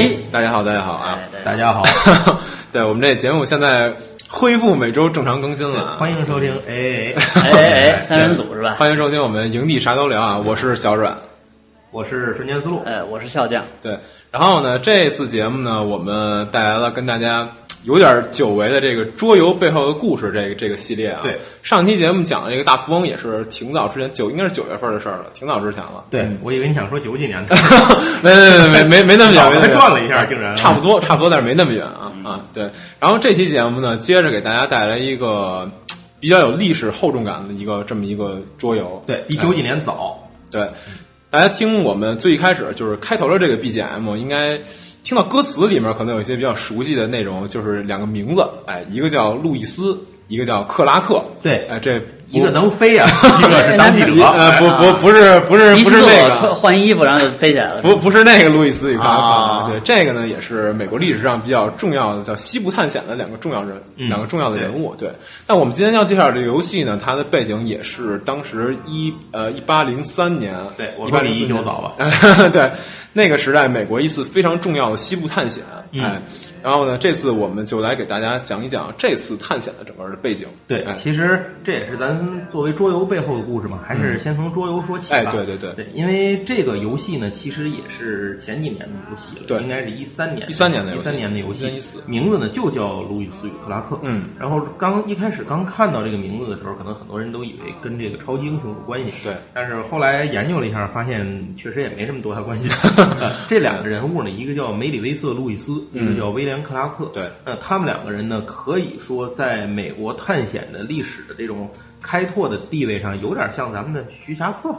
哎，大家好，大家好啊！大家好，对我们这节目现在恢复每周正常更新了，欢迎收听。哎哎哎 哎，三人组是吧？欢迎收听我们营地啥都聊啊！我是小阮，我是瞬间思路。哎，我是笑匠。对，然后呢，这次节目呢，我们带来了跟大家有点久违的这个桌游背后的故事这个这个系列啊。对，上期节目讲的这个大富翁也是挺早之前九应该是九月份的事儿了，挺早之前了。对，我以为你想说九几年 的，没没没没没那么远，还转了一下，竟然差不多差不多，但是没那么远啊啊！对，然后这期节目呢，接着给大家带来一个比较有历史厚重感的一个这么一个桌游。对，比九几年早。对，大家听我们最一开始就是开头的这个 BGM，应该听到歌词里面可能有一些比较熟悉的内容，就是两个名字，哎，一个叫路易斯，一个叫克拉克。对，哎，这一个能飞啊，一个是当记者。呃，不不不是不是不是那个换衣服然后就飞起来了。不不是那个路易斯与克拉克。啊对，这个呢也是美国历史上比较重要的叫西部探险的两个重要人，两个重要的人物。对，那我们今天要介绍这个游戏呢，它的背景也是当时一呃一八零三年，对，我一八零比你就早吧。对，那个时代美国一次非常重要的西部探险，哎，然后呢，这次我们就来给大家讲一讲这次探险的整个的背景。对，哎。其实这也是咱作为桌游背后的故事嘛，还是先从桌游说起吧。哎对对对。对，因为这个游戏呢，其实也是前几年的游戏了，对。应该是一三年，13年的游戏。一三年的游戏，13 14名字呢就叫《路易斯与克拉克》。嗯，然后刚一开始刚看到这个名字的时候，可能很多人都以为跟这个超级英雄有关系，对，但是后来研究了一下，发现确实也没什么多大关系。这两个人物呢，一个叫梅里威瑟·路易斯，一个叫威廉·克拉克。嗯对，那他们两个人呢，可以说在美国探险的历史的这种开拓的地位上，有点像咱们的徐霞客。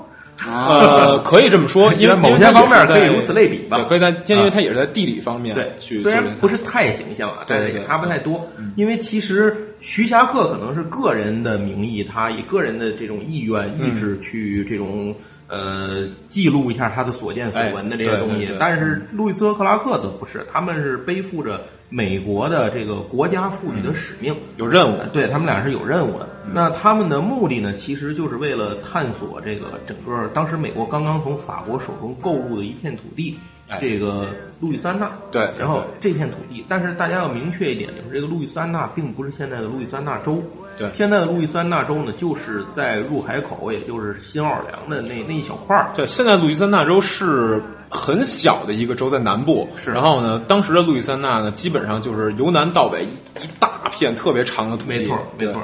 呃，可以这么说，因为某些方面可以如此类比吧对，可以在，因为它也是在地理方面对，虽然不是太形象啊，但是也对对对差不太多。因为其实徐霞客可能是个人的名义，他以个人的这种意愿、意志去这种呃记录一下他的所见所闻的这些东西。但是路易斯和克拉克则不是，他们是背负着美国的这个国家赋予的使命。有任务，对他们俩是有任务的。那他们的目的呢，其实就是为了探索这个整个当时美国刚刚从法国手中购入的一片土地，哎这个路易斯安那。对然后这片土地，但是大家要明确一点，就是这个路易斯安那并不是现在的路易斯安那州。对现在的路易斯安那州呢，就是在入海口，也就是新奥尔良的那那一小块儿。对，现在路易斯安那州是很小的一个州，在南部。是然后呢，当时的路易斯安那呢，基本上就是由南到北一大片特别长的土地。没错，没错。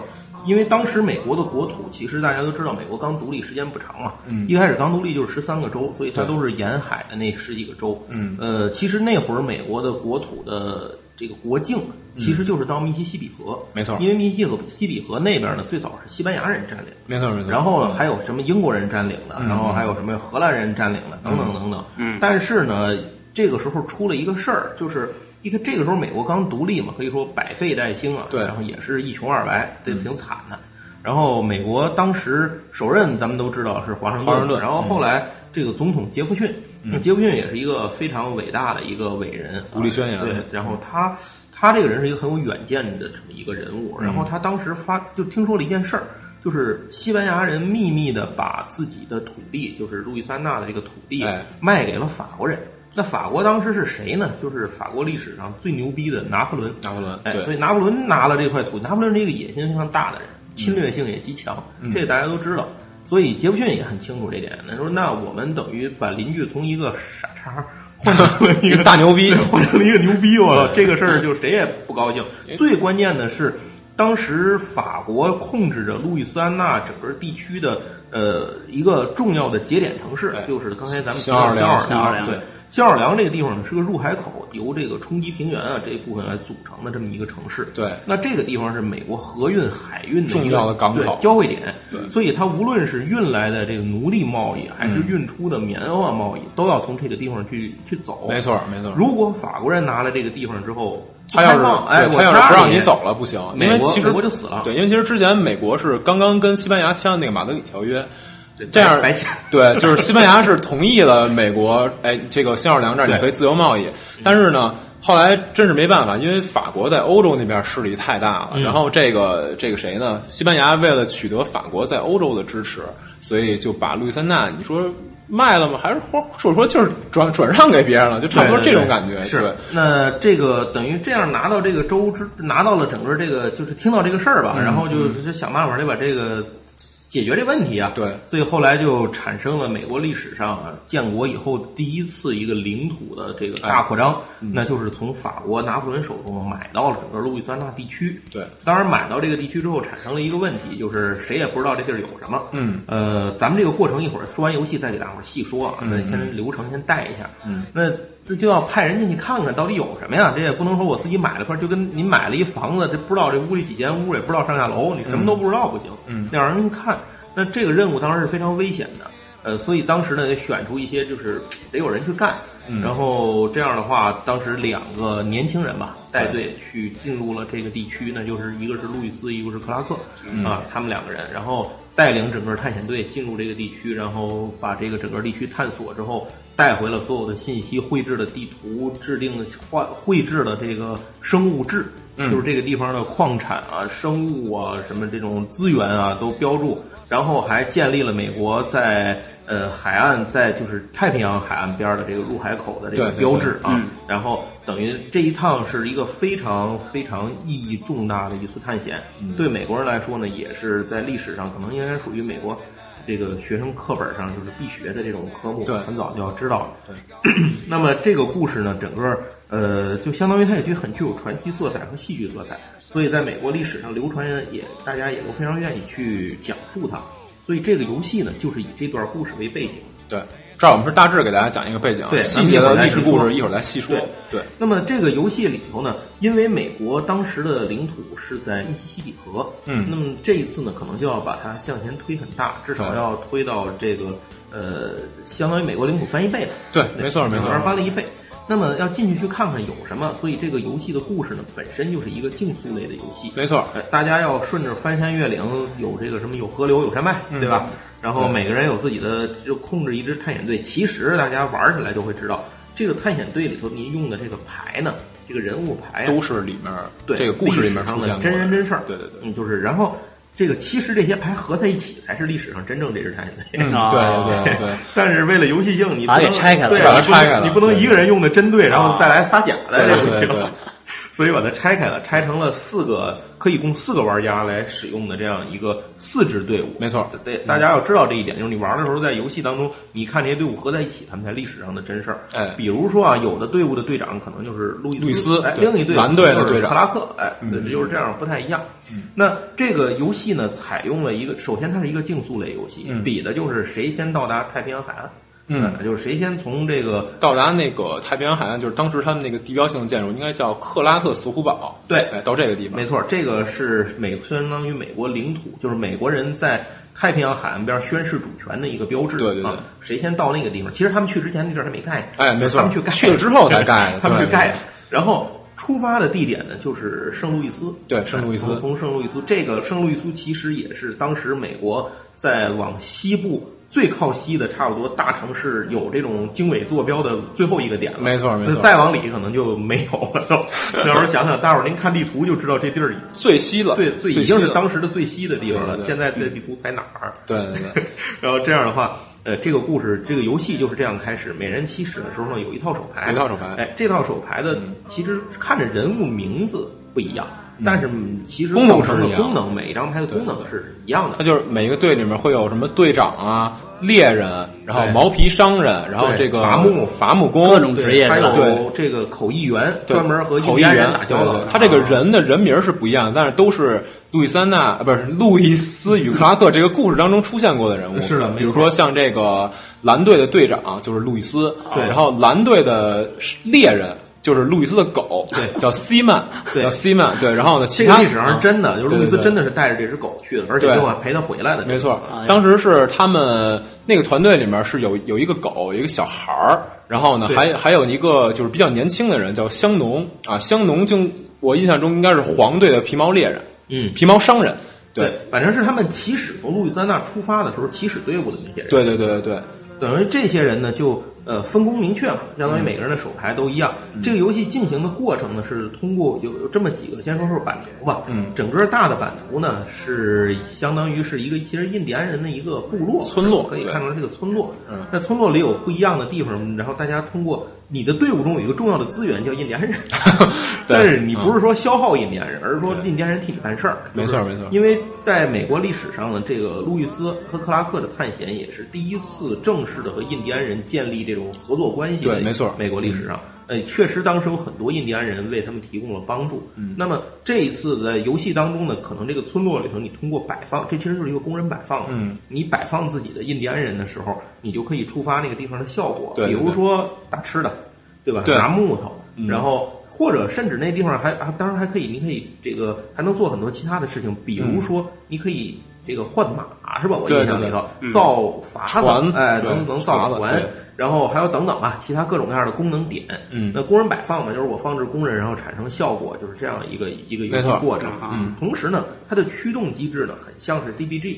因为当时美国的国土，其实大家都知道，美国刚独立时间不长嘛，嗯一开始刚独立就是十三个州，所以它都是沿海的那十几个州。嗯，呃，其实那会儿美国的国土的这个国境，其实就是到密西西比河，没错因为密西西比河那边呢，最早是西班牙人占领，没错没错。然后呢，还有什么英国人占领的，嗯然后还有什么荷兰人占领的，等等等等。嗯，但是呢，这个时候出了一个事儿，就是一个这个时候美国刚独立嘛，可以说百废待兴啊，对然后也是一穷二白，这挺惨的。然后美国当时首任咱们都知道是华盛顿，华盛顿然后后来这个总统杰弗逊，那杰弗逊也是一个非常伟大的一个伟人，独立宣言对，然后他他这个人是一个很有远见的这么一个人物，然后他当时发就听说了一件事儿，就是西班牙人秘密的把自己的土地，就是路易斯安那的这个土地哎卖给了法国人。那法国当时是谁呢？就是法国历史上最牛逼的拿破仑。拿破仑哎，所以拿破仑拿了这块土地，拿破仑是一个野心非常大的人，侵略性也极强，嗯这个大家都知道。所以杰弗逊也很清楚这点。他说：“那我们等于把邻居从一个傻叉 换成了一个大牛逼换成了一个牛逼，我操！这个事儿就谁也不高兴。最关键的是，当时法国控制着路易斯安那整个地区的呃一个重要的节点城市哎，就是刚才咱们提到新奥新奥尔良对。新奥尔良这个地方呢是个入海口，由这个冲积平原啊这一部分来组成的这么一个城市。对那这个地方是美国河运、海运的重要的港口交汇点。对所以它无论是运来的这个奴隶贸易，还嗯是运出的棉花贸易，都要从这个地方去去走。没错没错。如果法国人拿了这个地方之后，他要是哎，他要是不让你走了不行，因美国为其实美国就死了。对，因为其实之前美国是刚刚跟西班牙签了那个马德里条约，对，这样。对，就是西班牙是同意了美国，哎，这个新奥尔良这儿你可以自由贸易，但是呢，后来真是没办法，因为法国在欧洲那边势力太大了，嗯然后这个这个谁呢？西班牙为了取得法国在欧洲的支持，所以就把路易斯安那，你说卖了吗？还是或或者说就是转转让给别人了？就差不多这种感觉。是对，那这个等于这样拿到这个州之拿到了整个这个就是听到这个事儿吧，嗯然后就是就想办法得把这个解决这问题啊。对所以后来就产生了美国历史上啊建国以后第一次一个领土的这个大扩张，哎嗯那就是从法国拿破仑手中买到了整个路易斯安那地区。对，当然买到这个地区之后，产生了一个问题，就是谁也不知道这地儿有什么。嗯，呃，咱们这个过程一会儿说完游戏再给大伙儿细说啊，嗯先流程先带一下。嗯，那这就要派人进去看看到底有什么呀？这也不能说我自己买了块，就跟您买了一房子，这不知道这屋里几间屋，也不知道上下楼，你什么都不知道不行。嗯，要让人看，那这个任务当然是非常危险的。呃，所以当时呢，得选出一些就是得有人去干。嗯然后这样的话，当时两个年轻人吧带队去进入了这个地区，那就是一个是路易斯，一个是克拉克、嗯啊，他们两个人，然后带领整个探险队进入这个地区，然后把这个整个地区探索之后，带回了所有的信息，绘制的地图，制定的画绘制的这个生物志，嗯。就是这个地方的矿产啊、生物啊、什么这种资源啊都标注，然后还建立了美国在呃海岸在就是太平洋海岸边的这个入海口的这个标志啊，嗯。然后等于这一趟是一个非常非常意义重大的一次探险，对美国人来说呢，也是在历史上可能应该属于美国。这个学生课本上就是必学的这种科目，对很早就要知道了。那么这个故事呢，整个呃，就相当于它也具很具有传奇色彩和戏剧色彩，所以在美国历史上流传也大家也都非常愿意去讲述它。所以这个游戏呢，就是以这段故事为背景。对，这儿我们是大致给大家讲一个背景，对细节的历史故事一会儿再细说。对，那么这个游戏里头呢，因为美国当时的领土是在密西西比河，嗯那么这一次呢，可能就要把它向前推很大，至少要推到这个呃，相当于美国领土翻一倍了。对没错没错整个翻了一倍。那么要进去去看看有什么，所以这个游戏的故事呢，本身就是一个竞速类的游戏。没错，呃大家要顺着翻山越岭，有这个什么有河流有山脉，嗯对吧？然后每个人有自己的就控制一支探险队。其实大家玩起来就会知道，这个探险队里头您用的这个牌呢，这个人物牌啊都是里面对这个故事里面出现过真人真事儿。对对对。嗯，就是然后这个其实这些牌合在一起才是历史上真正这支探险队。对对对，但是为了游戏性，你不把给拆开了对把它拆开了你不能一个人用的针对，然后再来撒假的，这不行。所以把它拆开了，拆成了四个可以供四个玩家来使用的这样一个四支队伍。没错，对，大家要知道这一点，就是你玩的时候，在游戏当中，你看这些队伍合在一起，他们才历史上的真事儿。哎比如说啊，有的队伍的队长可能就是路易路易斯哎，另一队蓝队的就是队长克拉克，哎，嗯对，就是这样，不太一样。那这个游戏呢，采用了一个，首先它是一个竞速类游戏，嗯比的就是谁先到达太平洋海岸。嗯呃就是谁先从这个到达那个太平洋海岸，就是当时他们那个地标性的建筑应该叫克拉特索湖堡。对哎，到这个地方，没错，这个是美相当于美国领土，就是美国人在太平洋海岸边宣誓主权的一个标志。对对对啊，谁先到那个地方？其实他们去之前那地儿还没盖呢。哎没错他们去盖，去了之后才盖的 他们去盖的。然后出发的地点呢，就是圣路易斯。对圣路易斯从从圣路易斯，这个圣路易斯其实也是当时美国在往西部。最靠西的差不多大城市有这种经纬坐标的最后一个点了，没错没错那再往里可能就没有了。都 那时候想想，大伙儿您看地图就知道这地儿最西了，对，最已最西了经是当时的最西的地方了。对对对现在这地图在哪儿？对对对，然后这样的话，呃，这个故事，这个游戏就是这样开始。每人起始的时候呢，有一套手牌，有一套手牌哎，这套手牌的其实看着人物名字不一样，但是嗯其实功能是一样功能，每一张牌的功能是一样的它。就是每一个队里面会有什么队长啊、猎人，然后毛皮商人，然后这个伐木伐木工各种职业还有这个口译员，专门和口译员打交道他这个人的人名是不一样的，但是都是路易斯啊，不是路易斯与克拉克这个故事当中出现过的人物。是的比如说像这个蓝队的队长就是路易斯，对然后蓝队的猎人。就是路易斯的狗，对叫西曼，对叫西曼，对，然后呢，其他历史上是真的，就是路易斯真的是带着这只狗去的，而且最后还陪他回来的。没错当时是他们那个团队里面是有有一个狗，有一个小孩儿，然后呢，还还有一个就是比较年轻的人叫香农啊，香农就我印象中应该是黄队的皮毛猎人，嗯，皮毛商人，对，反正是他们起始从路易斯安那出发的时候，起始队伍的那些人。对对对对对，等于这些人呢，就呃分工明确嘛，相当于每个人的手牌都一样。这个游戏进行的过程呢是通过有有这么几个，先说说版图吧。嗯，整个大的版图呢是相当于是一个其实印第安人的一个部落村落可以看出来这个村落。嗯，在村落里有不一样的地方，然后大家通过你的队伍中有一个重要的资源叫印第安人，但是你不是说消耗印第安人，而是说印第安人替你办事儿。没错没错。因为在美国历史上呢，这个路易斯和克拉克的探险也是第一次正式的和印第安人建立这种合作关系。对没错。美国历史上，呃，确实当时有很多印第安人为他们提供了帮助。嗯，那么这一次在游戏当中呢，可能这个村落里头，你通过摆放，这其实就是一个工人摆放。嗯，你摆放自己的印第安人的时候，你就可以触发那个地方的效果。对对比如说打吃的，对吧？对拿木头，嗯然后。或者甚至那地方还啊，当然还可以，你可以这个还能做很多其他的事情，比如说你可以这个换马是吧？我印象里头造筏子，船哎，能能造船对，然后还有等等吧，其他各种各样的功能点。嗯那工人摆放嘛，就是我放置工人，然后产生效果，就是这样一个一个游戏过程。嗯同时呢，它的驱动机制呢，很像是 DBG。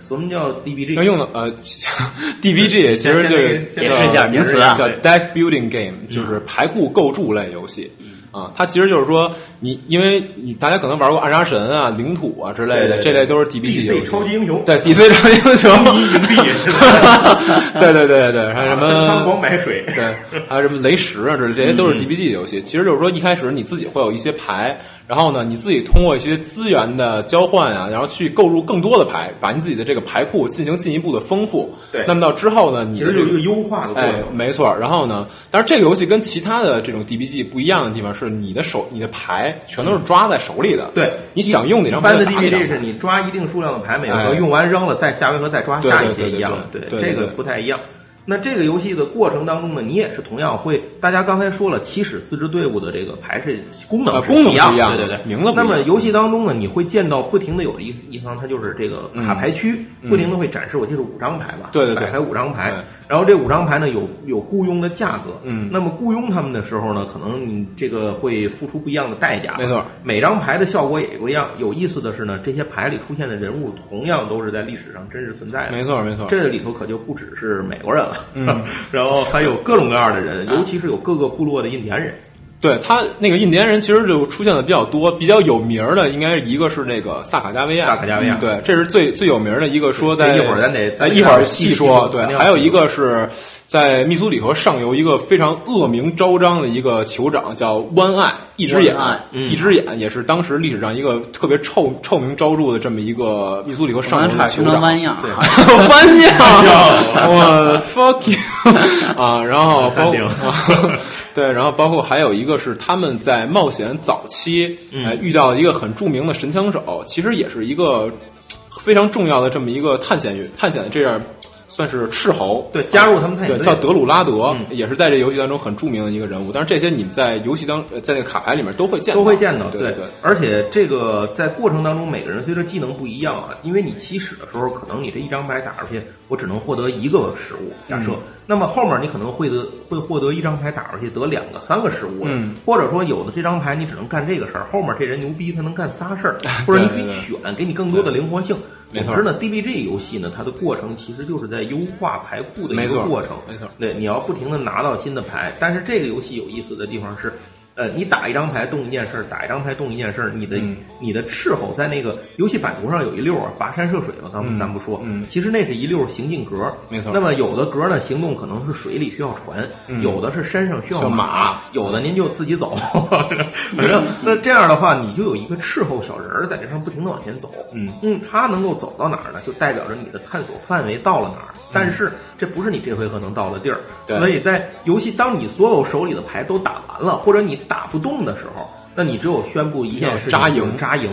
什么叫 DBG？那用的呃，DBG 其实就是解释一下名词啊叫 Deck Building Game，就是牌库构筑类游戏。啊，它其实就是说，你因为你大家可能玩过暗杀神啊、领土啊之类的，对对这类都是 DBG 游 DC 戏。超级英雄，对 DC 超级英雄，营地，对对对对，还有什么三仓广买水，对，还有什么雷石啊之类，这些都是 DBG 的游戏。其实就是说，一开始你自己会有一些牌，然后呢，你自己通过一些资源的交换啊，然后去购入更多的牌，把你自己的这个牌库进行进一步的丰富。对那么到之后呢，你其实就是一个优化的过哎程，。没错。然后呢，但是这个游戏跟其他的这种 DBG 不一样的地方是，你的手、你的牌全都是抓在手里的。对，你想用哪张牌一般的 DBG 是你抓一定数量的牌，每回哎合用完扔了，再下回合再抓下一些一样。对这个不太一样。那这个游戏的过程当中呢，你也是同样会，大家刚才说了，起始四支队伍的这个牌是功能是啊功能一样对对对，那么游戏当中呢，你会见到不停的有一一方，它就是这个卡牌区，不停的会展示，我记得是五张牌吧？嗯对对对摆开五张牌对，然后这五张牌呢有有雇佣的价格，嗯那么雇佣他们的时候呢，可能你这个会付出不一样的代价，没错。每张牌的效果也不一样。有意思的是呢，这些牌里出现的人物同样都是在历史上真实存在的。没错没错。这里头可就不只是美国人了，嗯 然后还有各种各样的人，尤其是有各个部落的印第安人。对他那个印第安人其实就出现的比较多，比较有名儿的应该一个是那个萨卡加维亚，萨卡加维亚嗯对，这是最最有名的一个。说在这一会儿咱得咱一会儿细说。对还有一个是在密苏里河上游一个非常恶名昭彰的一个酋长叫弯爱，一只眼，嗯。一只眼也是当时历史上一个特别臭臭名昭著的这么一个个密苏里河上游的酋长。弯样，弯样，我 fuck you 啊！然后包括啊 对，然后包括还有一个是他们在冒险早期，呃，遇到一个很著名的神枪手，其实也是一个非常重要的这么一个探险员，探险的这样算是斥候，对加入他们探险对，队叫德鲁拉德，嗯也是在这游戏当中很著名的一个人物。但是这些你们在游戏当呃在那个卡牌里面都会见到，都会见到，对对。而且这个在过程当中，每个人随着技能不一样啊，因为你起始的时候，可能你这一张牌打出去，我只能获得一个食物，假设，嗯那么后面你可能会得会获得一张牌打出去得两个、三个失误的，嗯。或者说有的这张牌你只能干这个事儿，后面这人牛逼，他能干仨事儿，或者你可以选，给你更多的灵活性。没错。总之呢，DBG 游戏呢，它的过程其实就是在优化牌库的一个过程，没错。对，你要不停的拿到新的牌，但是这个游戏有意思的地方是，呃，你打一张牌动一件事儿，打一张牌动一件事儿，你的、嗯你的斥候在那个游戏版图上有一溜儿啊，跋山涉水嘛，咱们嗯咱不说，嗯其实那是一溜儿行进格，没错那么有的格呢，行动可能是水里需要船，嗯有的是山上需需要马马，有的您就自己走，反正那这样的话，你就有一个斥候小人儿在这上不停的往前走，嗯嗯，他能够走到哪儿呢？就代表着你的探索范围到了哪儿。但是这不是你这回合能到的地儿，对所以在游戏当你所有手里的牌都打完了，或者你打不动的时候，那你只有宣布一件事情：扎营扎营。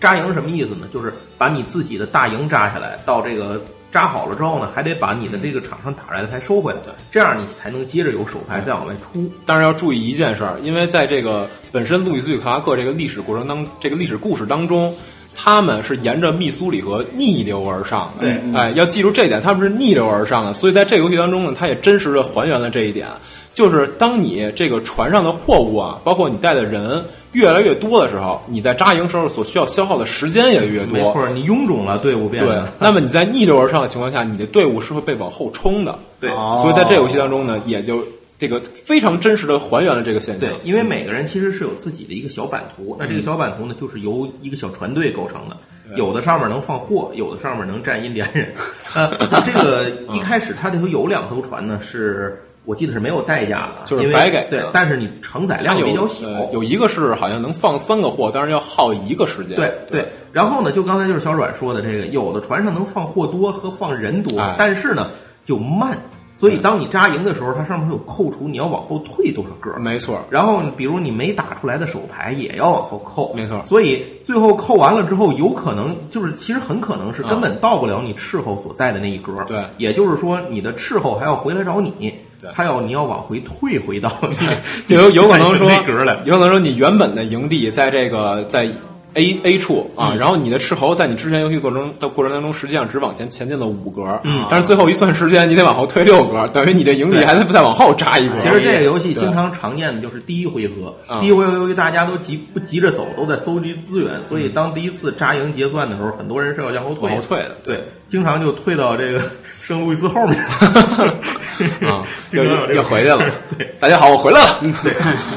扎营什么意思呢？就是把你自己的大营扎下来，到这个。扎好了之后呢，还得把你的这个场上打出来的牌收回来，对这样你才能接着有手牌再往外出。但是要注意一件事儿，因为在这个本身路易斯与克拉克这个历史过程当这个历史故事当中，他们是沿着密苏里河逆流而上的。对哎，要记住这一点，他们是逆流而上的，所以在这个游戏当中呢，它也真实的还原了这一点。就是当你这个船上的货物啊，包括你带的人越来越多的时候，你在扎营时候所需要消耗的时间也越多。没错，你臃肿了，队伍变对得，那么你在逆流而上的情况下，你的队伍是会被往后冲的。对哦所以在这个游戏当中呢，也就这个非常真实的还原了这个现象。对，因为每个人其实是有自己的一个小版图，那这个小版图呢，就是由一个小船队构成的。有的上面能放货，有的上面能站印第安人。呃，这个 一开始它这头有两艘船呢，是我记得是没有代价的，就是白给，对但是你承载量比较小。呃有一个是好像能放三个货，但是要耗一个时间。对对，然后呢，就刚才就是小阮说的这个，有的船上能放货多和放人多，哎但是呢就慢，所以当你扎营的时候，它上面会有扣除，你要往后退多少个。没错。然后，比如你没打出来的手牌也要往后扣，没错所以最后扣完了之后，有可能就是其实很可能是根本到不了你斥候所在的那一格。对也就是说你的斥候还要回来找你，对他要你要往回退回到你 就有有可能 说。有可能说你原本的营地在这个在 A A 处啊，嗯。然后你的斥候在你之前游戏过程的过程当中，实际上只往前前进了五格，嗯。但是最后一算时间，你得往后退六格，等于你这营地还得再往后扎一格。其实这个游戏经常常见的就是第一回合，啊。第一回合由于大家都急不急着走，都在搜集资源，所以当第一次扎营结算的时候，很多人是要向后退，往后退的。对，经常就退到这个圣路易斯后面。啊，经又常有这个又回来了。对。大家好，我回来了。对，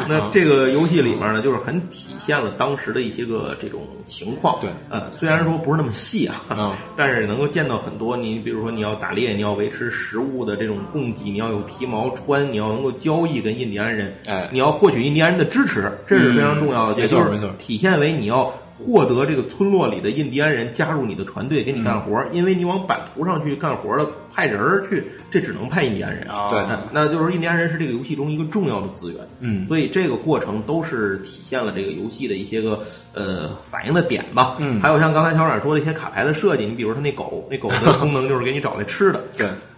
那这个游戏里面呢，就是很体现了当时的一些个这种情况。对呃，虽然说不是那么细啊，嗯 但是能够见到很多。你比如说，你要打猎，你要维持食物的这种供给，你要有皮毛穿，你要能够交易跟印第安人，哎你要获取印第安人的支持，这是非常重要的。没也就是错没错体现为你要。获得这个村落里的印第安人加入你的船队，给你干活儿，因为你往版图上去干活儿了，派人儿去，这只能派印第安人。啊对那那就是印第安人是这个游戏中一个重要的资源。嗯所以这个过程都是体现了这个游戏的一些个呃反应的点吧。嗯还有像刚才小冉说的一些卡牌的设计，你比如说那狗，那狗的功能就是给你找那吃的，对你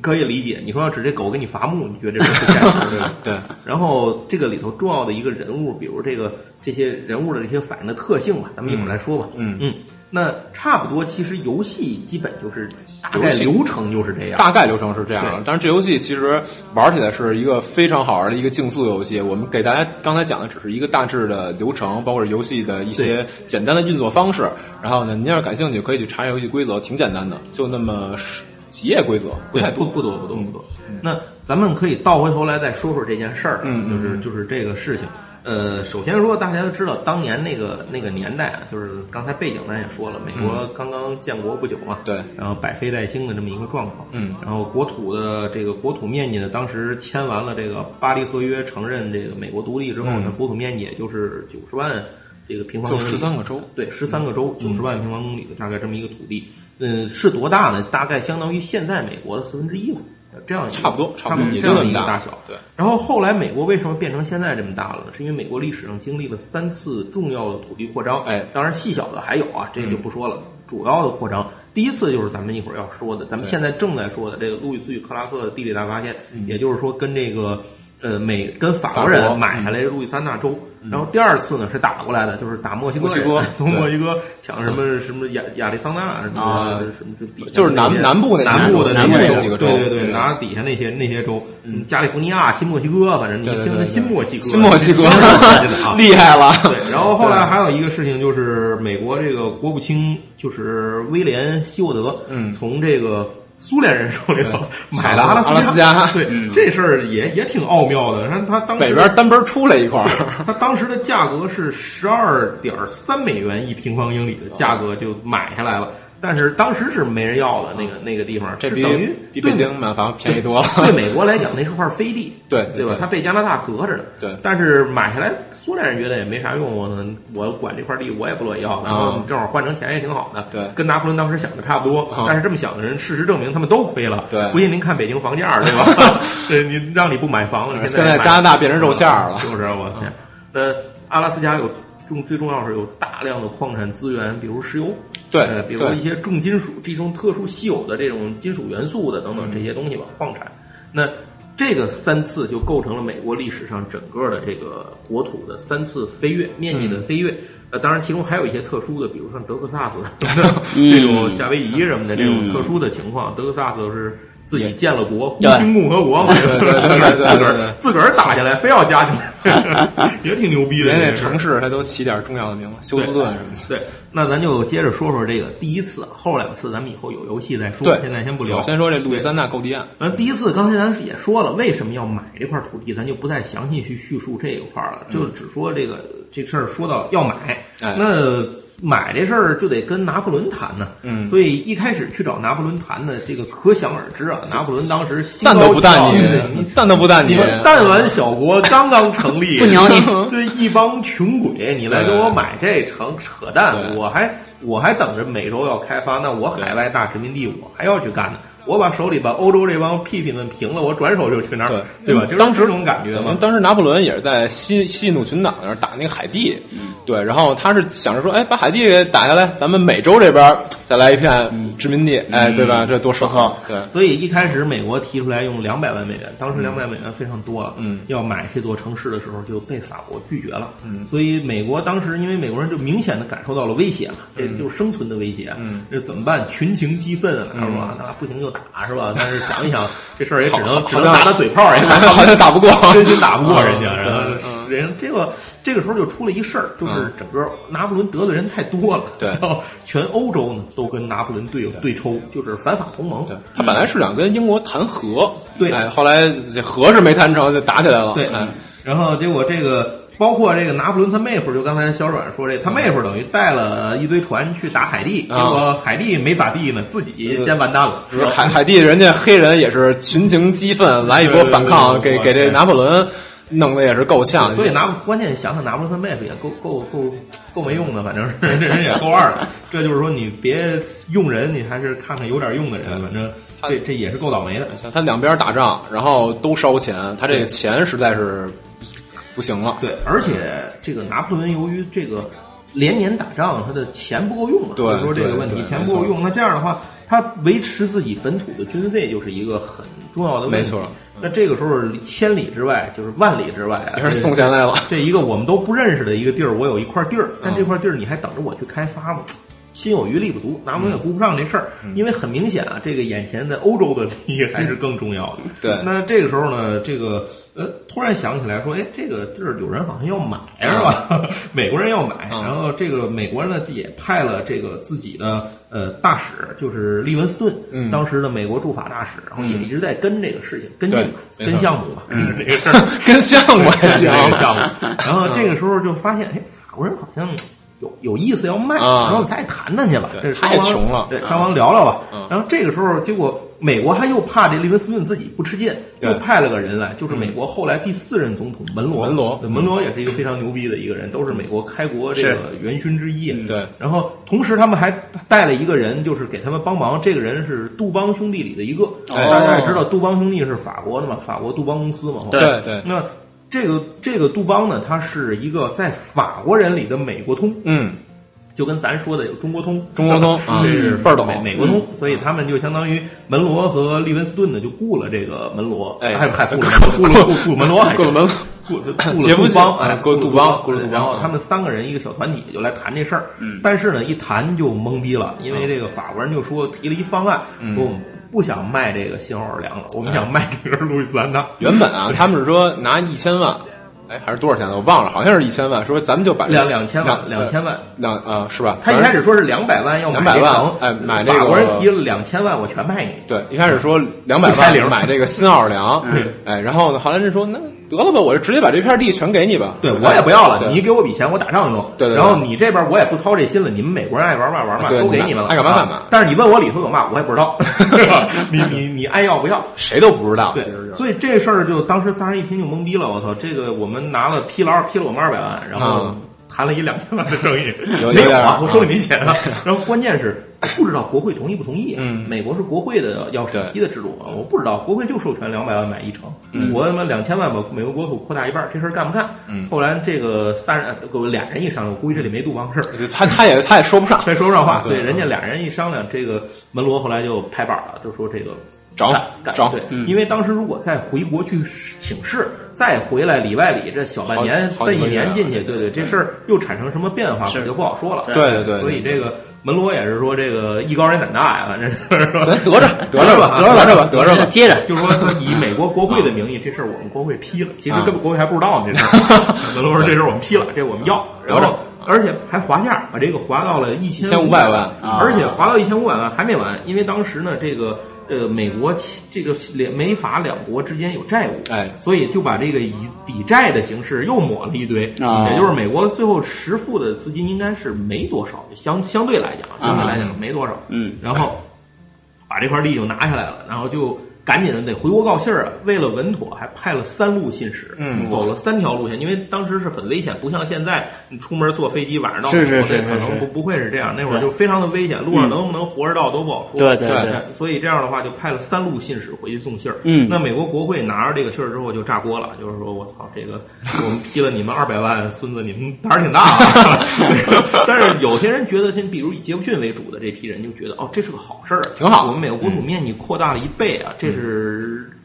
可以理解。你说要指这狗给你伐木，你觉得这是不现实 对吧？对，然后这个里头重要的一个人物，比如这个这些人物的这些反应的特性吧，咱们一会儿来说吧。嗯嗯，那差不多，其实游戏基本就是大概流程就是这样。大概流程是这样。但是这游戏其实玩起来是一个非常好玩的一个竞速游戏。我们给大家刚才讲的只是一个大致的流程，包括游戏的一些简单的运作方式。然后呢，您要是感兴趣，可以去查查游戏规则，挺简单的，就那么十几页规则，不对太多。不不多不多不多。那咱们可以倒回头来再说说这件事儿，就是就是这个事情。呃，首先说，大家都知道，当年那个那个年代啊，就是刚才背景咱也说了，美国刚刚建国不久嘛，对然后百废待兴的这么一个状况，嗯，然后国土的这个国土面积呢，当时签完了这个巴黎合约，承认这个美国独立之后呢，嗯国土面积也就是九十万这个平方就公里，十三个州，对，十三个州，九十万平方公里的大概这么一个土地，嗯，是多大呢？大概相当于现在美国的四分之一吧，这样差不多差差不多也这样就那么大一个大小。对，然后后来美国为什么变成现在这么大了呢？是因为美国历史上经历了三次重要的土地扩张，哎当然细小的还有啊，这个就不说了。主要的扩张，第一次就是咱们一会儿要说的，咱们现在正在说的这个路易斯与克拉克的地理大发现，嗯也就是说跟这个。呃，美跟法国人买下来路易斯安那州，然后第二次呢是打过来的，就是打墨西哥人，墨西哥 从墨西哥抢什么什么亚亚利桑那什么啊什么就就是南南部那南部的南部那几个州对对对，拿底下那些那些州，嗯，加利福尼亚、新墨西哥，反正你听新墨西哥，新墨西哥 厉害了。对，然后后来还有一个事情就是美国这个国务卿就是威廉希沃德，嗯。从这个苏联人手里头买了阿拉斯加。对，这事儿也也挺奥妙的。然后他当时北边单边出来一块儿，他当时的价格是十二点三美元一平方英里的价格就买下来了，但是当时是没人要的那个那个地方，这等于比北京买房便宜多了。对美国来讲，那是块飞地，对对吧？它被加拿大隔着的，对但是买下来，苏联人觉得也没啥用，我，我管这块地，我也不乐意要，然后正好换成钱也挺好的，对跟拿破仑当时想的差不多。啊但是这么想的人，事实证明他们都亏了。对不信您看北京房价，对吧？对，你让你不买房，你现在买加拿大变成肉馅儿了就是我天。那阿拉斯加有重最重要是有大量的矿产资源，比如石油，对呃，比如对一些重金属这种特殊稀有的这种金属元素的等等这些东西吧，矿产。那这个三次就构成了美国历史上整个的这个国土的三次飞跃，面积的飞跃。呃，当然其中还有一些特殊的，比如像德克萨斯 这种夏威夷什么的这种特殊的情况。德克萨斯是自己建了国，对孤星共和国嘛，自个儿自个儿打下来，非要加进来，也挺牛逼的。连那城市它都起点重要的名字，休斯顿什么的。对，那咱就接着说说这个第一次，后两次咱们以后有游戏再说，对，现在先不聊。我先说这路易斯安那购地案。那，第一次刚才咱也说了，为什么要买这块土地，咱就不再详细去叙述这一块了，就只说这个这事儿说到要买，哎那买这事儿就得跟拿破仑谈呢。嗯所以一开始去找拿破仑谈的，这个可想而知啊，拿破仑当时心蛋都不蛋你，蛋都不蛋你们弹丸小国刚刚成立，不鸟你，对一帮穷鬼，你来给我买这成扯淡，我还我还等着美洲要开发，那我海外大殖民地我还要去干呢。我把手里把欧洲这帮屁屁们平了，我转手就去那儿，对对吧？就是当时这种感觉嘛。当时拿破仑也是在西西印度群岛那儿打那个海地，对，然后他是想着说，哎，把海地给打下来，咱们美洲这边再来一片殖民地，哎，对吧？这多爽啊！对，所以一开始美国提出来用两百万美元，当时两百美元非常多了，嗯，要买这座城市的时候就被法国拒绝了，嗯，所以美国当时因为美国人就明显的感受到了威胁嘛，这就是生存的威胁，嗯，这怎么办？群情激愤啊，是吧？那不行就打是吧？但是想一想，这事儿也只能只能打打嘴炮，也好像好像打不过，真心打不过人家，嗯然后嗯人这个这个时候就出了一事儿，就是嗯。整个拿破仑得罪人太多了，对然后全欧洲呢都跟拿破仑对。对抽，就是反法同盟，对。他本来是想跟英国谈和，对哎，后来这和是没谈成，就打起来了，对，哎，然后结果这个包括这个拿破仑他妹夫，就刚才小阮说这，他妹夫等于带了一堆船去打海地，结啊果海地没咋地呢，自己先完蛋了。就是海海地人家黑人也是群情激愤，来一波反抗，给给这拿破仑弄得也是够呛，所以拿关键想想拿破仑他妹夫也够够够够没用的，反正是这人也够二的。这就是说你别用人，你还是看看有点用的人，反正这这也是够倒霉的。像他两边打仗，然后都烧钱，他这个钱实在是不行了。对，而且这个拿破仑由于这个连年打仗，他的钱不够用了，对所以说这个问题钱不够用。那这样的话，他维持自己本土的军费就是一个很重要的问题。没错。那这个时候千里之外就是万里之外啊，也是送钱来了。这一个我们都不认识的一个地儿，我有一块地儿，但嗯这块地儿你还等着我去开发吗？心有余力不足，拿破仑也顾不上这事儿，嗯因为很明显啊，这个眼前的欧洲的利益还是更重要的。对那这个时候呢，这个呃，突然想起来说，哎，这个地儿有人好像要买是吧？美国人要买，嗯然后这个美国人呢也派了这个自己的呃大使，就是利文斯顿，嗯当时的美国驻法大使，然后也一直在跟这个事情跟进嘛，跟项目嘛，跟这个事儿。跟项目项目。然后这个时候就发现，哎，法国人好像有有意思要卖，啊然后咱也谈谈去吧。太穷了对，商王聊聊吧嗯。然后这个时候，结果美国他又怕这利文斯顿自己不吃劲，又派了个人来，就是美国后来第四任总统门罗。门罗门罗也是一个非常牛逼的一个人，都是美国开国这个元勋之一。对然后同时他们还带了一个人，就是给他们帮忙。这个人是杜邦兄弟里的一个，哎大家也知道杜邦兄弟是法国的嘛，法国杜邦公司嘛。对对，那这个这个杜邦呢，它是一个在法国人里的美国通，嗯，就跟咱说的有中国通，中国通啊这是倍儿懂美美国通，所以他们就相当于门罗和利文斯顿呢，就雇了这个门罗，哎还还雇了雇了雇雇门罗，还雇了门罗 雇了杜邦，哎，雇了杜邦雇了杜邦然后啊他们三个人一个小团体就来谈这事儿，但是呢，一谈就懵逼了，因为这个法国人就说提了一方案，说我们不想卖这个新奥尔良了，我们想卖这个路易斯安那。原本啊，他们是说拿一千万，哎，还是多少钱呢？我忘了，好像是一千万。说咱们就把两两千万，两两千万。两啊，是吧？他一开始说是两百万要买200万这城，哎买这个法国人提了两千万，我全卖你。对，一开始说两百万买这个新奥尔良，哎，然后呢，后来人说那得了吧，我就直接把这片地全给你吧。对我也不要了，你给我笔钱，我打仗用。对对对然后你这边我也不操这心了，你们美国人爱玩嘛玩嘛，都给你们了，爱干嘛干嘛啊但是你问我里头有嘛，我也不知道？你你你爱要不要？谁都不知道，对所以这事儿就当时仨人一听就懵逼了，我操！这个我们拿了批了二批了我们二百万，然后啊谈了一两千万的生意，有没有啊，我手里没钱啊。然后关键是不知道国会同意不同意。嗯美国是国会的要审批的制度啊，我不知道国会就授权两百万买一城，我他妈两千万把美国国土扩大一半，这事儿干不干？嗯后来这个三人给我俩人一商量，我估计这里没杜邦事儿。他他也他也说不上，再说不上话，对对，人家俩人一商量，这个门罗后来就拍板了，就说这个整干干整对，因为当时如果再回国去请示，再回来里外里这小半年奔一年进去，对对，这事儿又产生什么变化，就不好说了。对对对所以这个门罗也是说这个艺高人胆大呀，反正是。说 咱得着 得着吧，得着吧，得着吧。接着。就说他以美国国会的名义，这事儿我们国会批了，其实根本国会还不知道呢。这事儿，门罗说这事儿我们批了，这我们要，然后而且还划价，把这个划到了一千1500万啊。而且划到一千五百万还没完，因为当时呢，这个呃美国其这个两美法两国之间有债务，哎所以就把这个以抵债的形式又抹了一堆，啊也就是美国最后实付的资金应该是没多少，相相对来讲，相对来讲没多少，嗯，然后把这块地就拿下来了，然后就赶紧的得回国告信儿啊。为了稳妥，还派了三路信使，嗯走了三条路线，因为当时是很危险，不像现在你出门坐飞机晚上到美国这可能不不会是这样，那会儿就非常的危险，路上能不能活着到都不好说。对对对对，所以这样的话，就派了三路信使回去送信儿。嗯那美国国会拿着这个信儿之后就炸锅了，就是说我操，这个 我们批了你们二百万，孙子你们胆儿挺大啊。但是有些人觉得，像比如以杰弗逊为主的这批人就觉得，哦，这是个好事儿，挺好我们美国国土面积扩大了一倍啊，这是。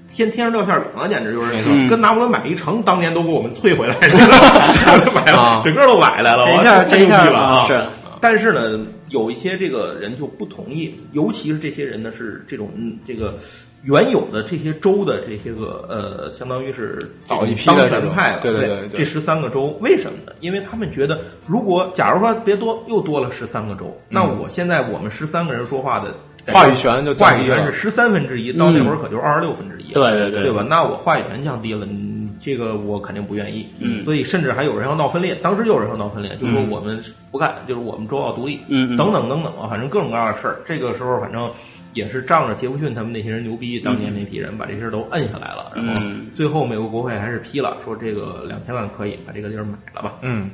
天天上掉馅饼啊，简直就是。跟拿破仑买一城，当年都给我们退回来，买了啊。整个都买来了，这一下这一下了。啊！是。但是呢，有一些这个人就不同意，尤其是这些人呢是这种嗯这个原有的这些州的这些个呃，相当于是早一批当的当权派了，对对对这十三个州为什么呢？因为他们觉得，如果假如说别多又多了十三个州，那我现在我们十三个人说话的嗯话语权就降低了话语权是。十三分之一，到那会儿可就是二十六分之一了，对对对对吧？那我话语权降低了，嗯这个我肯定不愿意。嗯所以甚至还有人要闹分裂，当时就有人要闹分裂，就说嗯我们不干，就是我们州要独立，等等等等啊，反正各种各样的事儿。这个时候反正也是仗着杰弗逊他们那些人牛逼，当年那批人把这些事儿都摁下来了，然后嗯最后美国国会还是批了，说这个两千万可以把这个地儿买了吧。嗯，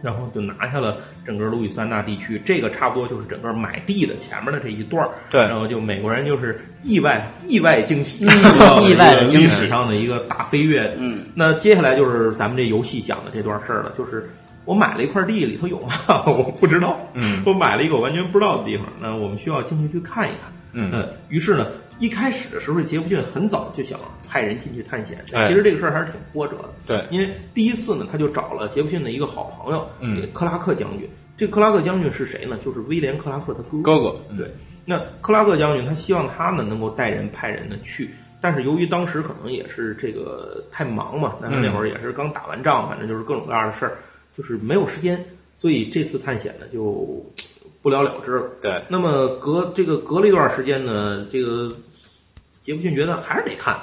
然后就拿下了整个路易斯安那地区，这个差不多就是整个买地的前面的这一段儿对然后就美国人就是意外意外惊喜，意外的惊喜历史上的一个大飞跃。嗯，那接下来就是咱们这游戏讲的这段事儿了，就是我买了一块地，里头有吗？我不知道。嗯我买了一个我完全不知道的地方，那我们需要进去去看一看。嗯呃，于是呢，一开始的时候，杰弗逊很早就想派人进去探险。哎其实这个事儿还是挺波折的。对因为第一次呢，他就找了杰弗逊的一个好朋友，嗯克拉克将军。这个克拉克将军是谁呢？就是威廉克拉克他哥哥哥，嗯对，那克拉克将军他希望他呢能够带人派人呢去，但是由于当时可能也是这个太忙嘛，但是那会儿也是刚打完仗，反正就是各种各样的事儿，就是没有时间，所以这次探险呢就不了了之了。对，那么隔这个隔了一段时间呢，这个杰弗逊觉得还是得看，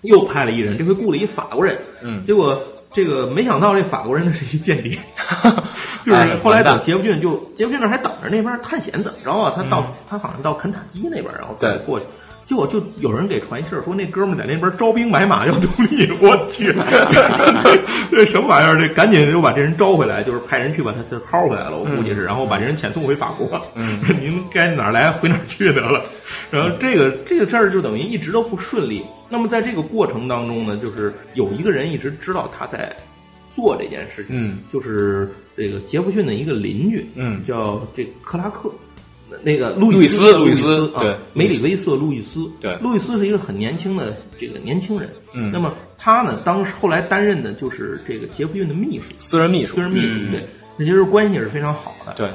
又派了一人，这回雇了一法国人，嗯，结果这个没想到这法国人呢是一间谍，就是哎后来等杰弗逊就杰弗逊那还等着那边探险怎么着啊？他到、他好像到肯塔基那边，然后再过去。结果就有人给传信儿说那哥们儿在那边招兵买马要独立，我去，这什么玩意儿？这赶紧就把这人招回来，就是派人去把他这薅回来了，我估计是，然后把这人遣送回法国。嗯，您该哪儿来回哪儿去得了。然后这个这个事儿就等于一直都不顺利。那么在这个过程当中呢，就是有一个人一直知道他在做这件事情，嗯，就是这个杰弗逊的一个邻居，嗯叫这克拉克。那个路路易斯斯，路路易斯啊对梅里威瑟·路易斯，对。路易斯是一个很年轻的这个年轻人，嗯。那么他呢，当时后来担任的就是这个杰弗逊的秘书，私人秘书，私人秘书，嗯对，那其实关系也是非常好的，对，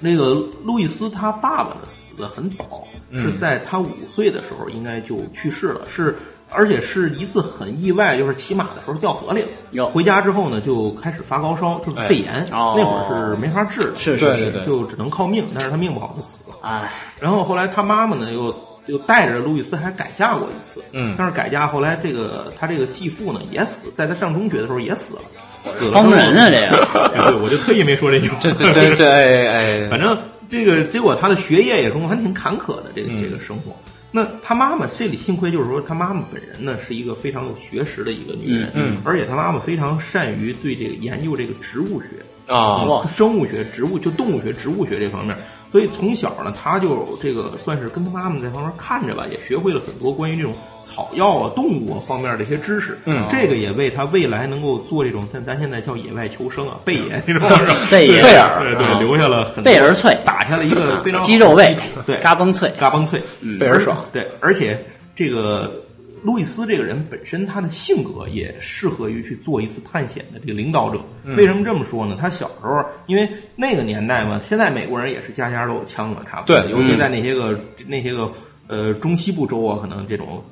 那个路易斯他爸爸呢死的很早，嗯。是在他五岁的时候应该就去世了，是而且是一次很意外，就是骑马的时候掉河里了。哟。回家之后呢，就开始发高烧，就是肺炎，哦。那会儿是没法治的，是是对对对就只能靠命，但是他命不好就死了。哎，然后后来他妈妈呢又又带着路易斯还改嫁过一次，嗯。但是改嫁后来这个他这个继父呢也死，在他上中学的时候也死了，死了人啊这个。哎 对，我就特意没说这句话，这这这这哎哎，反正这个结果，他的学业也中还挺坎坷的，这个嗯。这个生活。那他妈妈这里幸亏就是说，他妈妈本人呢是一个非常有学识的一个女人，嗯嗯。而且他妈妈非常善于对这个研究这个植物学、啊，哇生物学、植物就动物学、植物学这方面，所以从小呢，他就这个算是跟他妈妈在旁边看着吧，也学会了很多关于这种草药啊、动物啊方面的一些知识。嗯。这个也为他未来能够做这种，像咱现在叫野外求生啊，贝爷 贝爷。贝尔。对对，啊留下了很多贝尔脆。打下了一个非常好的鸡肉味对，嘎嘣脆，嘎嘣脆，贝儿爽，对，而且这个路易斯这个人本身他的性格也适合于去做一次探险的这个领导者。为什么这么说呢？他小时候因为那个年代嘛，现在美国人也是家家都有枪了，差不多。对尤其在那些个那些个呃中西部州啊，可能这种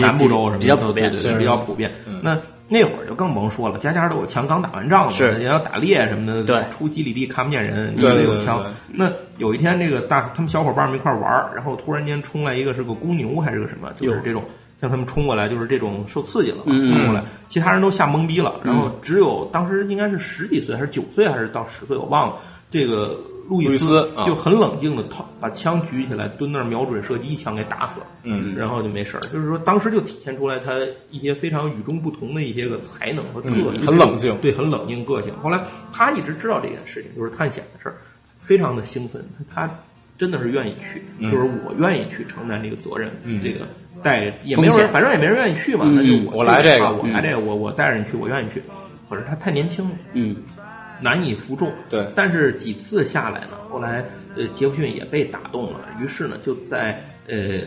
南部州什么的比较普遍对比较普遍。那那会儿就更甭说了，家家都有枪，刚打完仗嘛，是也要打猎什么的，对出几里地看不见人，对也得有枪。那有一天，这个大他们小伙伴们一块玩儿，然后突然间冲来一个是个公牛还是个什么，就是这种向他们冲过来，就是这种受刺激了嘛，嗯冲过来，其他人都吓懵逼了，然后只有当时应该是十几岁还是九岁还是到十岁，我忘了。这个路易斯啊就很冷静的掏把枪举起来，蹲那儿瞄准射击，一枪给打死了。嗯，然后就没事儿，就是说当时就体现出来他一些非常与众不同的一些个才能和特嗯质，很冷静对，很冷静个性。后来他一直知道这件事情，就是探险的事儿，非常的兴奋，他真的是愿意去，嗯。就是我愿意去承担这个责任，这个带也没有人，反正也没人愿意去嘛，嗯那就我我来这个啊我来这个，我我带着你去，我愿意去。可是他太年轻了，嗯难以服众。对但是几次下来呢，后来呃杰弗逊也被打动了，于是呢就在呃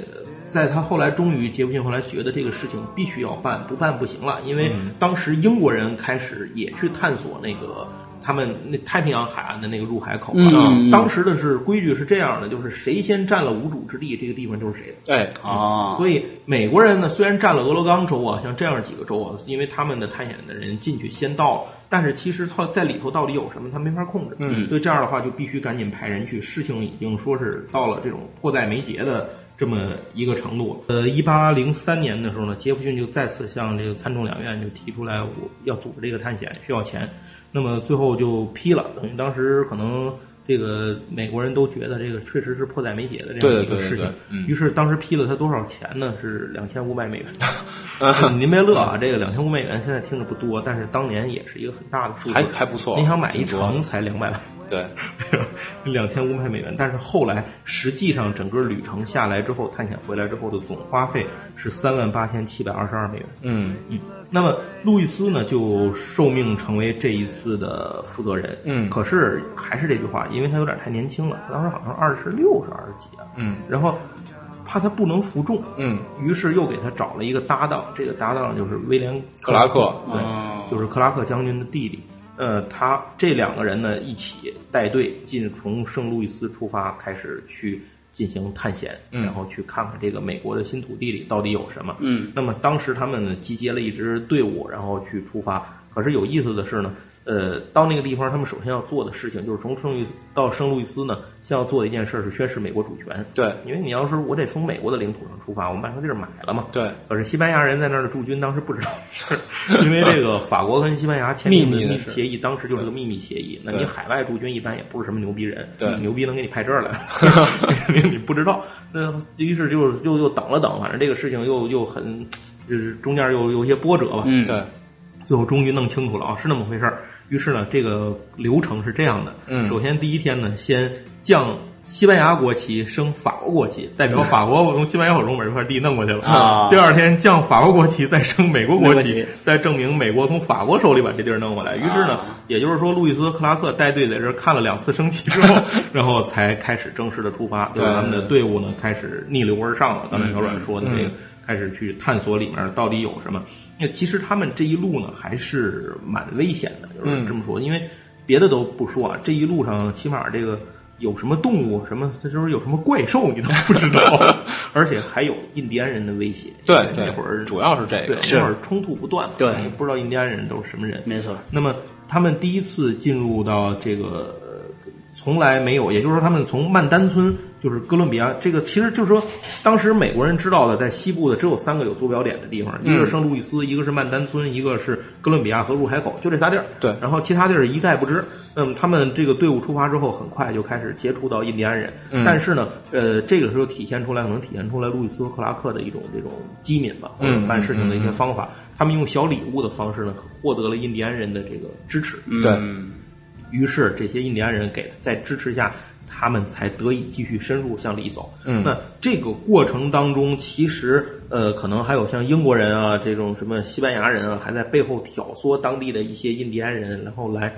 在他后来终于杰弗逊后来觉得这个事情必须要办，不办不行了，因为当时英国人开始也去探索那个。他们那太平洋海岸的那个入海口啊，嗯当时的是规矩是这样的，就是谁先占了无主之地，这个地方就是谁的。哎，啊，所以美国人呢，虽然占了俄勒冈州啊，像这样几个州啊，因为他们的探险的人进去先到了，但是其实他在里头到底有什么，他没法控制。嗯所以这样的话就必须赶紧派人去。事情已经说是到了这种迫在眉睫的这么一个程度。呃，一八零三年的时候呢，杰弗逊就再次向这个参众两院就提出来，我要组织这个探险需要钱，那么最后就批了，等于当时可能。这个美国人都觉得这个确实是迫在眉睫的这样一个事情对对对，嗯于是当时批了他多少钱呢？是两千五百美元。您别乐啊，这个两千五美元现在听着不多，但是当年也是一个很大的数字，还还不错您想买一程才两百万，对，两千五百美元，但是后来实际上整个旅程下来之后，探险回来之后的总花费是三万八千七百二十二美元。嗯嗯，那么路易斯呢就受命成为这一次的负责人。嗯可是还是这句话，因为他有点太年轻了，他当时好像二十六是二十几啊。嗯然后怕他不能服众，嗯，于是又给他找了一个搭档，这个搭档就是威廉克拉克对，哦就是克拉克将军的弟弟。呃，他这两个人呢一起带队进从圣路易斯出发，开始去进行探险，嗯然后去看看这个美国的新土地里到底有什么。嗯，那么当时他们呢集结了一支队伍，然后去出发。可是有意思的是呢，呃，到那个地方，他们首先要做的事情就是从圣路易斯到圣路易斯呢，先要做的一件事是宣示美国主权。对因为你要是我得从美国的领土上出发，我们把那地儿买了嘛。对，可是西班牙人在那儿的驻军当时不知道这事儿，因为这个法国跟西班牙签订秘密的协议，当时就是个秘密协议。那你海外驻军一般也不是什么牛逼人，对牛逼能给你派这儿来，你你不知道。那于是就又又等了等，反正这个事情又又很，就是中间又有一些波折吧。嗯，对，最后终于弄清楚了啊，是那么回事儿。于是呢，这个流程是这样的：嗯首先第一天呢，先降西班牙国旗，升法国国旗，代表法国我从西班牙手中把这块地弄过去了。啊第二天降法国国旗，再升美国国旗再证明美国从法国手里把这地儿弄过来。于是呢，啊也就是说，路易斯·克拉克带队在这儿看了两次升旗之后，然后才开始正式的出发，就是他们的队伍呢开始逆流而上了。刚才小阮说的那个，开始去探索里面到底有什么。那其实他们这一路呢还是蛮危险的，就是这么说，因为别的都不说啊，这一路上起码这个。有什么动物，什么这就是有什么怪兽，你都不知道，而且还有印第安人的威胁。对对，那会儿主要是这对个，那会儿冲突不断嘛，对也不知道印第安人都是什么人。没错，那么他们第一次进入到这个，呃从来没有，也就是说，他们从曼丹村，就是哥伦比亚，这个其实就是说，当时美国人知道的，在西部的只有三个有坐标点的地方，一个是圣路易斯，一个是曼丹村，一个是哥伦比亚和入海口，就这仨地儿。对然后其他地儿一概不知。那么他们这个队伍出发之后，很快就开始接触到印第安人，但是呢，呃，这个时候体现出来，可能体现出来路易斯和克拉克的一种这种机敏吧，或者嗯办事情的一些方法。他们用小礼物的方式呢，获得了印第安人的这个支持。对嗯于是这些印第安人给在支持下，他们才得以继续深入向里走。嗯那这个过程当中，其实呃，可能还有像英国人啊，这种什么西班牙人啊，还在背后挑唆当地的一些印第安人，然后来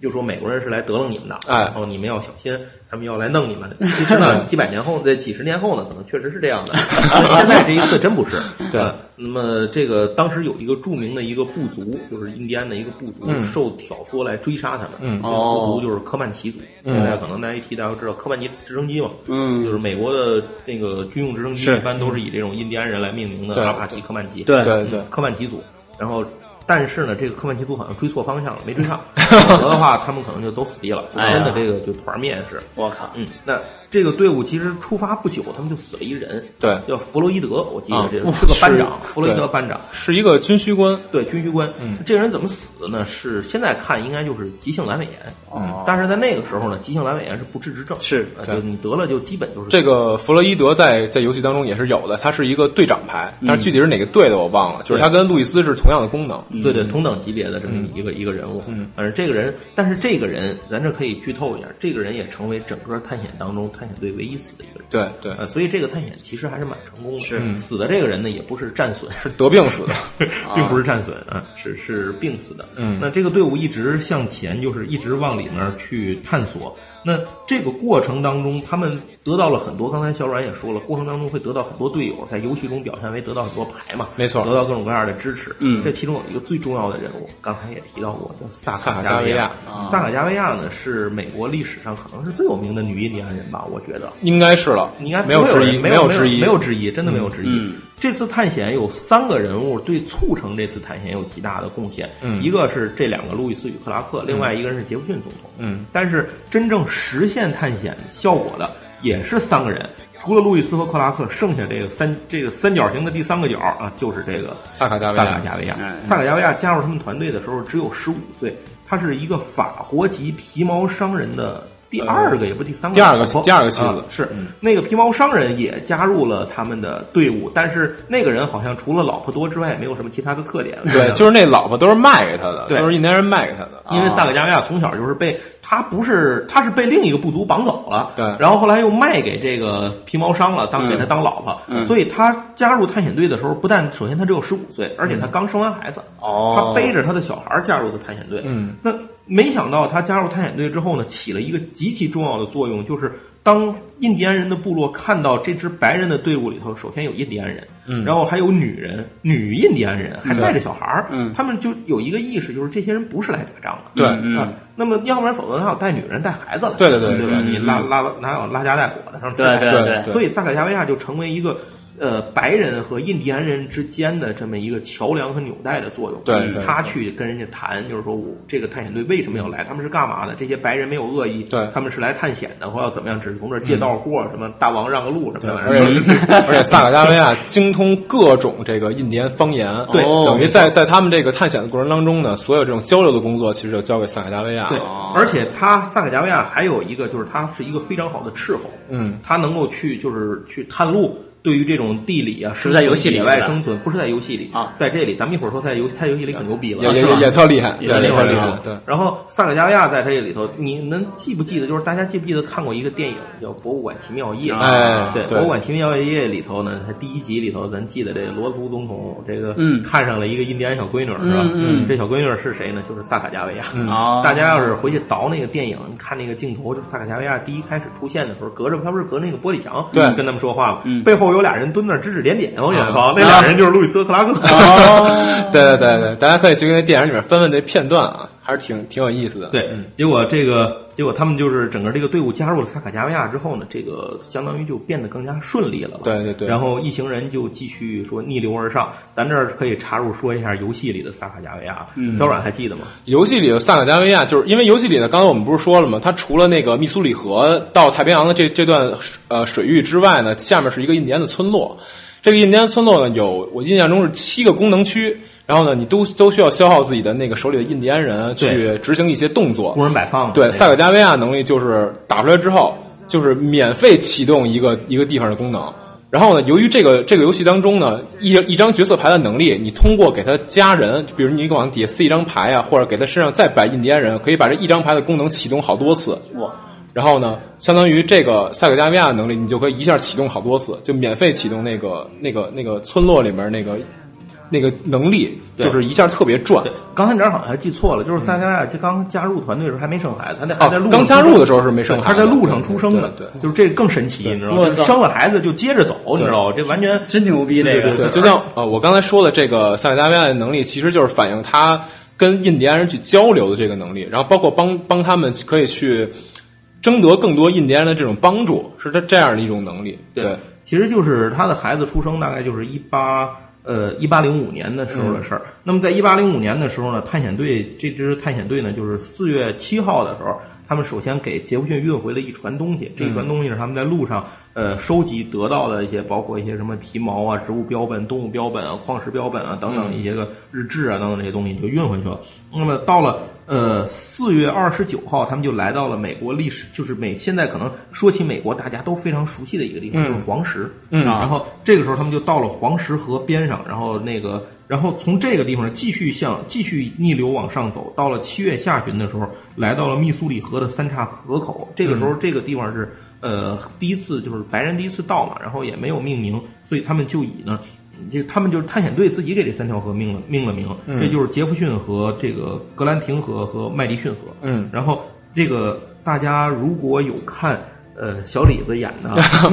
就说美国人是来得楞你们的，哎然后你们要小心，他们要来弄你们。其实呢，几百年后，在几十年后呢，可能确实是这样的。但 现在这一次真不是。对呃那么这个当时有一个著名的一个部族，就是印第安的一个部族，嗯受挑唆来追杀他们。嗯这个部族就是科曼奇族。现在可能大家一提，大家都知道科曼奇直升机嘛，嗯就是美国的那个军用直升机，一般都是以这种印第安人来命名的，阿帕奇、科曼奇。对对对，科曼奇族，然后。但是呢，这个科曼奇族好像追错方向了，没追上，否则的话，他们可能就都死地了，真的这个就团灭是。我靠，嗯，那这个队伍其实出发不久，他们就死了一人，对。叫弗洛伊德，我记得啊这个是个班长，弗洛伊德班长，是一个军需官。对军需官。嗯，这个人怎么死的呢？是现在看应该就是急性阑尾炎，嗯但是在那个时候呢，急性阑尾炎是不治之症，是呃就你得了就基本就是这个弗洛伊德在在游戏当中也是有的，他是一个队长牌，但是具体是哪个队的我忘了，就是他跟路易斯是同样的功能。对对，同等级别的这么一个、一个人物。嗯，反正这个人，但是这个人，咱这可以剧透一下，这个人也成为整个探险当中探险队唯一死的一个人。对对，呃，所以这个探险其实还是蛮成功的。是死的这个人呢，也不是战损，是得病死的。并不是战损啊，是是病死的。嗯那这个队伍一直向前，就是一直往里面去探索。那这个过程当中，他们得到了很多。刚才小阮也说了，过程当中会得到很多队友，在游戏中表现为得到很多牌嘛，没错得到各种各样的支持。嗯这其中有一个最重要的人物，刚才也提到过，叫萨萨卡加维亚啊萨卡加维亚呢，是美国历史上可能是最有名的女印第安人吧，我觉得。应该是了，应该没有质疑，不会人没有之一，没有之一，真的没有质疑。嗯这次探险有三个人物对促成这次探险有极大的贡献，嗯一个是这两个路易斯与克拉克，另外一个人是杰弗逊总统。嗯，但是真正实现探险效果的也是三个人，除了路易斯和克拉克，剩下这个三这个三角形的第三个角啊，就是这个萨卡加维萨卡亚。加维亚。嗯萨卡加维亚加入他们团队的时候只有十五岁，他是一个法国籍皮毛商人的第二个，也不第三个第二个第二个妻子。啊是。那个皮毛商人也加入了他们的队伍，但是那个人好像除了老婆多之外，也没有什么其他的特点。对，就是那老婆都是卖给他的，对。都是印第安人卖给他的。因为萨克加维亚从小就是被他不是他是被另一个部族绑走了，对。然后后来又卖给这个皮毛商了，当给他当老婆，所以他加入探险队的时候，不但首先他只有十五岁，而且他刚生完孩子，哦。他背着他的小孩加入的探险队，嗯，那没想到他加入探险队之后呢，起了一个极其重要的作用，就是当印第安人的部落看到这支白人的队伍里头，首先有印第安人，嗯然后还有女人，女印第安人，还带着小孩儿，嗯他们就有一个意识，就是这些人不是来打仗的，对嗯啊，那么要不然否则哪有带女人带孩子来？对对对对吧？嗯你拉拉哪有拉家带火的对对对所以萨卡加维亚就成为一个。呃，白人和印第安人之间的这么一个桥梁和纽带的作用。对对他去跟人家谈，就是说我这个探险队为什么要来？他们是干嘛的？这些白人没有恶意，对他们是来探险的，或要怎么样？只是从这儿借道过，什么大王让个路什么的。而且而且萨卡加维亚精通各种这个印第安方言，对等于在在他们这个探险的过程当中呢，所有这种交流的工作其实就交给萨卡加维亚对。，而且他萨卡加维亚还有一个，就是他是一个非常好的斥候，嗯，他能够去就是去探路。对于这种地理啊，是在游戏里野外生存，不是在游戏里啊，在这里，咱们一会儿说他在游戏，他游戏里可牛逼了，也也是也也特厉害，对，也特厉害厉害，对。然后萨克加维亚在这里头，你们记不记得？就是大家记不记得看过一个电影叫《博物馆奇妙夜》？对，《哎对博物馆奇妙夜》里头呢，它第一集里头，咱记得这个罗斯福总统这个嗯看上了一个印第安小闺女，是吧？嗯嗯这小闺女是谁呢？就是萨卡加维亚。啊大家要是回去倒那个电影，看那个镜头，就萨卡加维亚第一开始出现的时候，隔着他不是隔那个玻璃墙，对跟他们说话嘛，嗯背后有俩人蹲那儿指指点点，往远方，那俩人就是路易斯·克拉克。哦，对对对对，大家可以去那电影里面翻翻这片段啊，还是挺挺有意思的。对，结果这个结果他们就是整个这个队伍加入了萨卡加维亚之后呢，这个相当于就变得更加顺利了吧。对对对然后一行人就继续说逆流而上。咱这儿可以插入说一下游戏里的萨卡加维亚，小阮还记得吗？游戏里的萨卡加维亚，就是因为游戏里呢，刚才我们不是说了吗？它除了那个密苏里河到太平洋的这这段呃水域之外呢，下面是一个印第安的村落。这个印第安村落呢，有我印象中是七个功能区，然后呢，你都都需要消耗自己的那个手里的印第安人去执行一些动作。工人摆放嘛对，萨卡加维亚能力就是打出来之后，就是免费启动一个一个地方的功能。然后呢，由于这个这个游戏当中呢，一一张角色牌的能力，你通过给他加人，比如你往底下撕一张牌啊，或者给他身上再摆印第安人，可以把这一张牌的功能启动好多次。哇，然后呢，相当于这个塞克加维亚的能力，你就可以一下启动好多次，就免费启动那个那个那个村落里面那个那个能力就是一下特别转。对，刚才你这儿好像还记错了，就是萨加亚就刚加入团队的时候还没生孩子，他那还在路哦，上刚加入的时候是没生孩子，他在路上出生的，对对就是这个更神奇，你知道吗？就生了孩子就接着走，你知道吗？这完全真牛逼这个。对对对，就像呃，我刚才说的这个萨克达维亚的能力，其实就是反映他跟印第安人去交流的这个能力，然后包括帮帮他们可以去争得更多印第安人的这种帮助，是这这样的一种能力。对，其实就是他的孩子出生大概就是一八呃一八零五年的时候的事儿。那么在一八零五年的时候呢，探险队这支探险队呢，就是四月七号的时候，他们首先给杰弗逊运回了一船东西。这一船东西是他们在路上呃收集得到的一些，包括一些什么皮毛啊、植物标本、动物标本啊、矿石标本啊等等一些个日志啊等等这些东西就运回去了。那么到了呃四月二十九号，他们就来到了美国历史，就是美现在可能说起美国大家都非常熟悉的一个地方，就是黄石。嗯然后这个时候他们就到了黄石河边上，然后那个，然后从这个地方继续向继续逆流往上走，到了七月下旬的时候，来到了密苏里河的三岔河口。这个时候，这个地方是呃第一次就是白人第一次到嘛，然后也没有命名，所以他们就以呢。这他们就是探险队自己给这三条河命了命了名，这就是杰弗逊河、这个格兰廷河和麦迪逊河。嗯，然后这个大家如果有看呃小李子演的 荒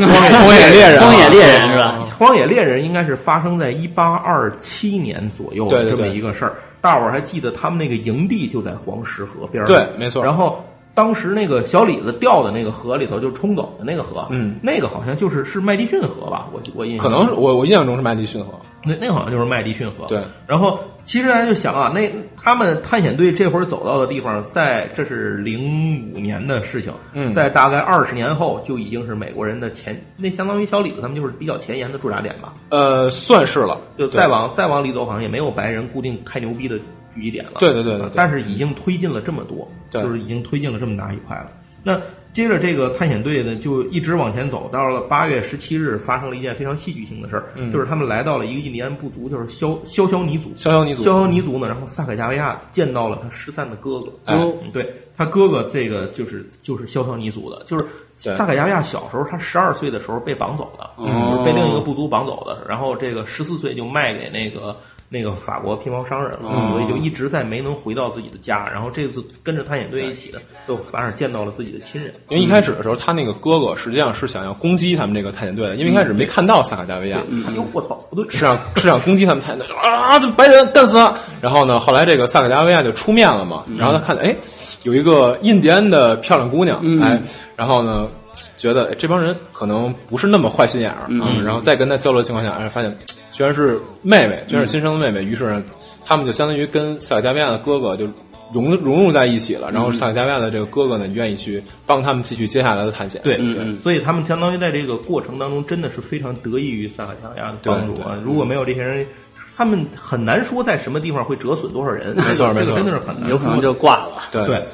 野猎人啊，荒野猎人是吧？《荒野猎人》应该是发生在一八二七年左右对对这么一个事儿。大伙儿还记得他们那个营地就在黄石河边儿。对没错然后当时那个小李子掉的那个河里头，就冲走的那个河，嗯，那个好像就是是麦迪逊河吧？我我印象可能是我我印象中是麦迪逊河。那那好像就是麦迪逊河。对，然后其实大家就想啊，那他们探险队这会儿走到的地方，在这是零五年的事情，嗯在大概二十年后就已经是美国人的前，那相当于小李子他们就是比较前沿的驻扎点吧。呃，算是了，就再往再往里走，好像也没有白人固定开牛逼的聚集点了。对对对对对但是已经推进了这么多，对就是已经推进了这么大一块了。那接着这个探险队呢，就一直往前走，到了八月十七日，发生了一件非常戏剧性的事儿，嗯就是他们来到了一个印第安部族，就是肖肖肖尼族。肖肖尼族肖肖尼族呢，然后萨克加维亚见到了他失散的哥哥。哎嗯对他哥哥这个就是就是肖肖尼族的，就是萨克加维亚小时候，他十二岁的时候被绑走的，哦被另一个部族绑走的，然后这个十四岁就卖给那个那个法国皮毛商人了，哦所以就一直在没能回到自己的家。然后这次跟着探险队一起的，就反而见到了自己的亲人。因为一开始的时候，他那个哥哥实际上是想要攻击他们这个探险队的，因为一开始没看到萨卡加维亚，哎呦我操，不对，是想是想攻击他们探险队啊，这白人干死他！然后呢，后来这个萨卡加维亚就出面了嘛，然后他看到哎，有一个印第安的漂亮姑娘，哎，然后呢，觉得哎这帮人可能不是那么坏心眼儿啊，然后再跟他交流的情况下，哎，发现居然是妹妹，居然是亲生的妹妹，于是呢，他们就相当于跟萨克加维亚的哥哥就。融融入在一起了，然后萨克加维亚的这个哥哥呢，愿意去帮他们继续接下来的探险。对对嗯所以他们相当于在这个过程当中，真的是非常得益于萨克加维亚的帮助啊！如果没有这些人，他们很难说在什么地方会折损多少人。没错没错这个真的是很难，有可能就挂了。对对。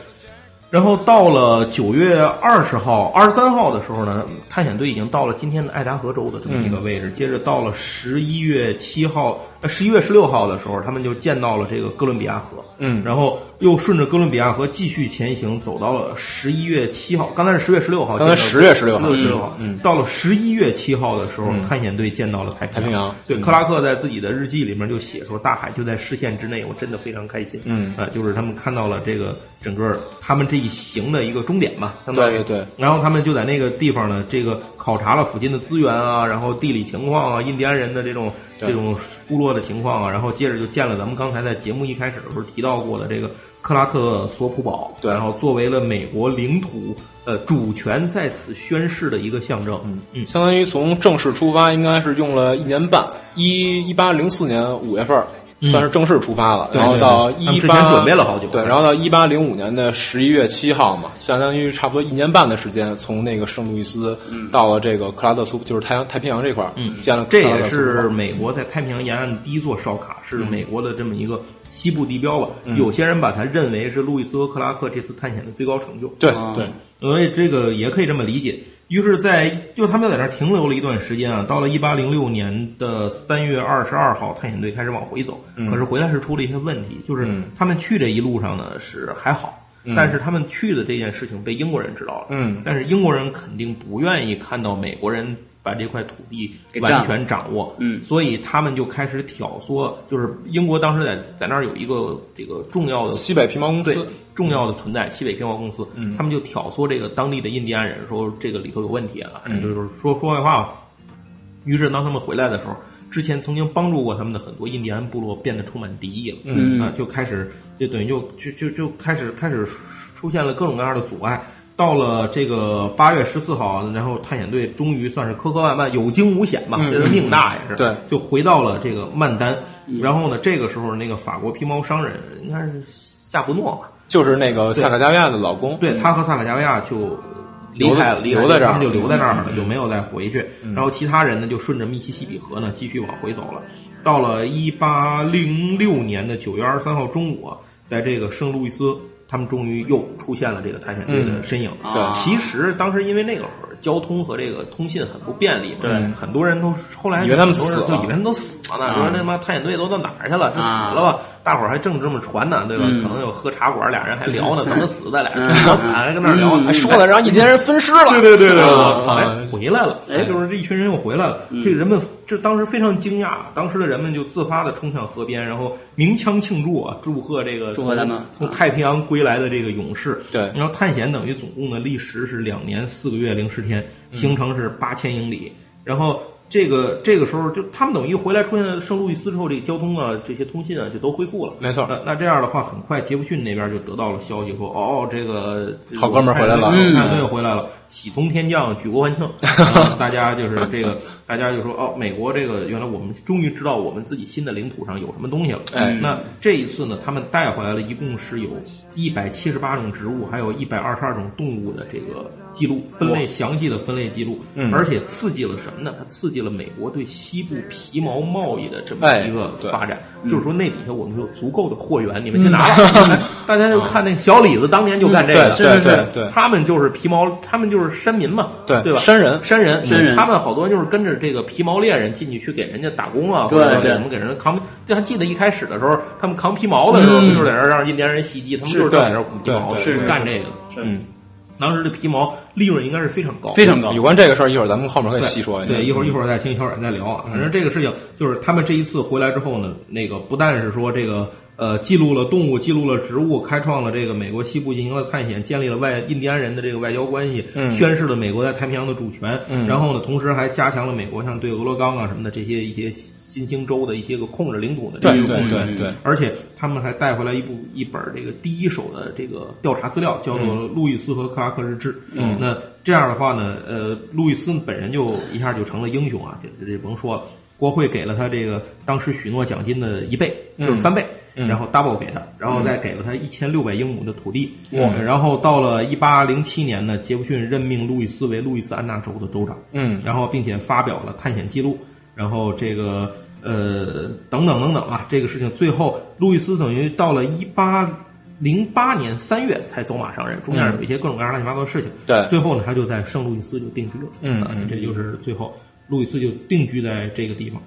然后到了九月二十号、二十三号的时候呢，探险队已经到了今天的爱达荷州的这么一个位置。接着到了十一月七号、呃十一月十六号的时候，他们就见到了这个哥伦比亚河。嗯然后又顺着哥伦比亚河继续前行，走到了十一月七号。刚才是十月十六号，刚才10月十六号十月十六号。嗯到了十一月七号的时候，探险队见到了太平太平洋对，嗯克拉克在自己的日记里面就写说，大海就在视线之内，我真的非常开心。嗯啊，就是他们看到了这个整个他们这一行的一个终点吧，相当于对对对。然后他们就在那个地方呢，这个考察了附近的资源啊，然后地理情况啊，印第安人的这种对这种部落的情况啊，然后接着就见了咱们刚才在节目一开始的时候提到过的这个克拉克索普堡，对然后作为了美国领土呃主权在此宣誓的一个象征。嗯嗯，相当于从正式出发，应该是用了一年半，一一八零四年五月份儿。算是正式出发了，对然后到一八准备了好久对，然后到一八零五年的十一月七号嘛，相当于差不多一年半的时间，从那个圣路易斯到了这个克拉特苏，就是太阳太平洋这块儿，嗯。见了这也是美国在太平洋沿岸的第一座烧卡，是美国的这么一个西部地标吧。有些人把它认为是路易斯和克拉克这次探险的最高成就。对啊。对，所以这个也可以这么理解。于是在，就他们在那儿停留了一段时间啊，到了一八零六年的三月二十二号，探险队开始往回走。可是回来是出了一些问题，就是嗯他们去这一路上呢是还好，但是他们去的这件事情被英国人知道了。嗯但是英国人肯定不愿意看到美国人把这块土地完全掌握。嗯所以他们就开始挑唆，就是英国当时在在那儿有一个这个重要的西北皮毛公对司，重要的存在，西北皮毛公司，嗯他们就挑唆这个当地的印第安人说这个里头有问题啊，就是说说坏话吧。于是当他们回来的时候，之前曾经帮助过他们的很多印第安部落变得充满敌意了，嗯啊，就开始就等于就就就就开始开始出现了各种各样的阻碍。到了这个八月十四号，然后探险队终于算是磕磕绊绊，有惊无险嘛，嗯这是命大也是，对，就回到了这个曼丹。然后呢，这个时候那个法国皮毛商人应该是夏布诺吧，就是那个萨卡加维亚的老公，对他和萨卡加维亚就离开了，离开留在这儿。他们就留在这儿了，嗯。就没有再回去。然后其他人呢，就顺着密西西比河呢继续往回走了。到了一八零六年的九月二十三号中午啊，在这个圣路易斯，他们终于又出现了这个探险队的身影。嗯对其实当时因为那个会儿交通和这个通信很不便利嘛，对很多人都后来以为他们很多人死了就以为他们都死了呢，说那他妈探险队都到哪儿去了？是啊死了吧？大伙儿还正这么传呢，对吧？嗯可能有喝茶馆，俩人还聊呢，怎么死的？俩人多惨，还跟那儿聊呢，还说了让印第安人分尸了，对对对对，啊我操！回来了，哎就是这一群人又回来了。这人们这当时非常惊讶，当时的人们就自发的冲向河边，然后鸣枪庆祝啊，祝贺这个祝贺他们从从太平洋归来的这个勇士。对然后探险等于总共的历时是两年四个月零十天，行程是八千英里，然后。这个这个时候，就他们等于回来出现在圣路易斯之后，这个交通啊，这些通信啊，就都恢复了。没错那那这样的话，很快杰弗逊那边就得到了消息说，哦，这个好哥们儿回来了嗯，嗯对，回来了，喜从天降，举国欢庆。啊 大家就是这个，大家就说哦，美国这个原来我们终于知道我们自己新的领土上有什么东西了。哎。那这一次呢，他们带回来了一共是有一百七十八种植物，还有一百二十二种动物的这个记录，分类详细的分类记录，嗯。而且刺激了什么呢？它刺激了美国对西部皮毛贸易的这么哎一个发展，就是说那底下我们有足够的货源，你们去拿大家就看那小李子当年就干这个，对对是是是。对对。他们就是皮毛，他们就是山民嘛，对对吧？山人。山人，山人。他们好多就是跟着这个皮毛猎人进去去给人家打工啊，或者对给什么给人扛。这还记得一开始的时候，他们扛皮毛的时候，嗯不就是在那儿让印第安人袭击，他们就是在那儿鼓皮毛，对是干这个的。嗯，当时的皮毛利润应该是非常高，非常高有关这个事儿，一会儿咱们后面可以细说一下。对，一会儿一会儿再听小冉再聊啊。反正这个事情就是他们这一次回来之后呢，那个不但是说这个呃记录了动物，记录了植物，开创了这个美国西部进行了探险，建立了外印第安人的这个外交关系，宣示了美国在太平洋的主权。嗯然后呢，同时还加强了美国像对俄勒冈啊什么的这些一些新兴州的一些个控制领土的这个控制。对对对，而且他们还带回来一部一本这个第一手的这个调查资料，叫做《路易斯和克拉克日志》。嗯，那这样的话呢，呃，路易斯本人就一下就成了英雄啊，这这这甭说了。国会给了他这个当时许诺奖金的一倍，就是三倍，然后 double 给他，然后再给了他一千六百英亩的土地。哇然后到了一八零七年呢，杰弗逊任命路易斯为路易斯安那州的州长。嗯，然后并且发表了探险记录，然后这个呃等等等等啊，这个事情最后路易斯等于到了一八零八年三月才走马上任，中间有一些各种各样乱七八糟的事情。对最后呢，他就在圣路易斯就定居了。嗯这就是最后路易斯就定居在这个地方。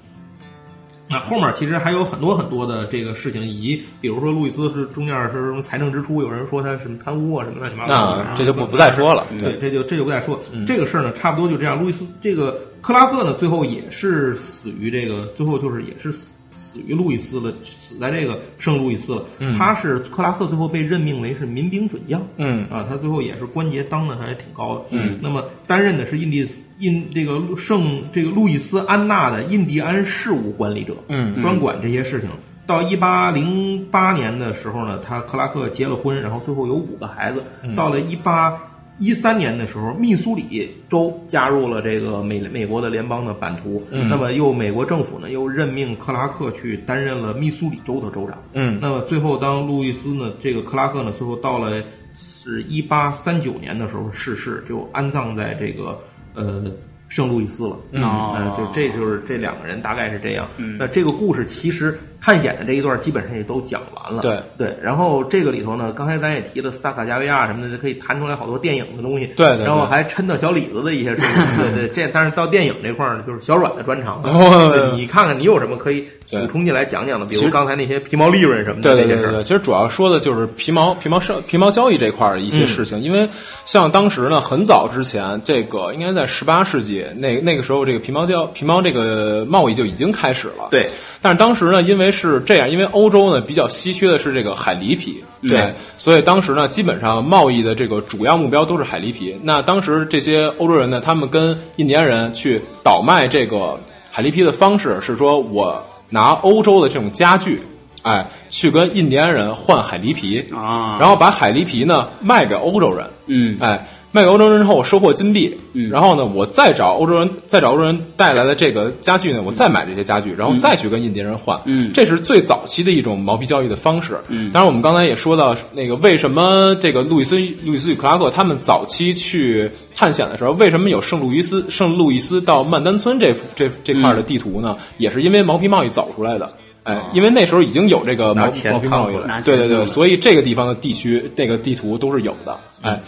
那后面其实还有很多很多的这个事情，以及比如说路易斯是中间是什么财政支出，有人说他什么贪污啊什么乱七八糟的，那这就不不再说了。对，这就这就不再说。这个事儿呢，差不多就这样。路易斯这个克拉克呢，最后也是死于这个，最后就是也是死死于路易斯了，死在这个圣路易斯了。他是克拉克最后被任命为是民兵准将。嗯啊，他最后也是官阶当的还挺高的。嗯，那么担任的是印第印这个圣这个路易斯安那的印第安事务管理者。嗯专管这些事情。到一八零八年的时候呢，他克拉克结了婚，然后最后有五个孩子。到了一八一三年的时候，密苏里州加入了这个美美国的联邦的版图。那么又美国政府呢又任命克拉克去担任了密苏里州的州长。嗯那么最后当路易斯呢，这个克拉克呢，最后到了是一八三九年的时候逝世，就安葬在这个呃圣路易斯了。哦呃，就这就是这两个人大概是这样。嗯那这个故事其实探险的这一段基本上也都讲完了。对对，然后这个里头呢，刚才咱也提了萨卡加维亚什么的，可以弹出来好多电影的东西。对对对然后还抻到小李子的一些事情。对对，这但是到电影这块儿呢，就是小阮的专长。哦对你看看你有什么可以补充进来讲讲的？比如刚才那些皮毛利润什么的那些事儿。对对对对，其实主要说的就是皮毛皮毛生皮毛交易这块儿的一些事情，因为像当时呢，很早之前，这个应该在十八世纪那那个时候，这个皮毛交皮毛这个贸易就已经开始了。对，但是当时呢，因为是这样，因为欧洲呢比较稀缺的是这个海狸皮，对，所以当时呢，基本上贸易的这个主要目标都是海狸皮。那当时这些欧洲人呢，他们跟印第安人去倒卖这个海狸皮的方式是说，我拿欧洲的这种家具，哎，去跟印第安人换海狸皮，啊，然后把海狸皮呢卖给欧洲人，嗯哎，卖给欧洲人之后，我收获金币，嗯然后呢，我再找欧洲人，再找欧洲人带来的这个家具呢，我再买这些家具，然后再去跟印第安人换，嗯这是最早期的一种毛皮交易的方式。嗯当然我们刚才也说到，那个为什么这个路易斯路易斯与克拉克他们早期去探险的时候，为什么有圣路易斯圣路易斯到曼丹村这这这块的地图呢？也是因为毛皮贸易走出来的。哎，因为那时候已经有这个毛毛皮贸易了，对对对，所以这个地方的地区这个地图都是有的，哎。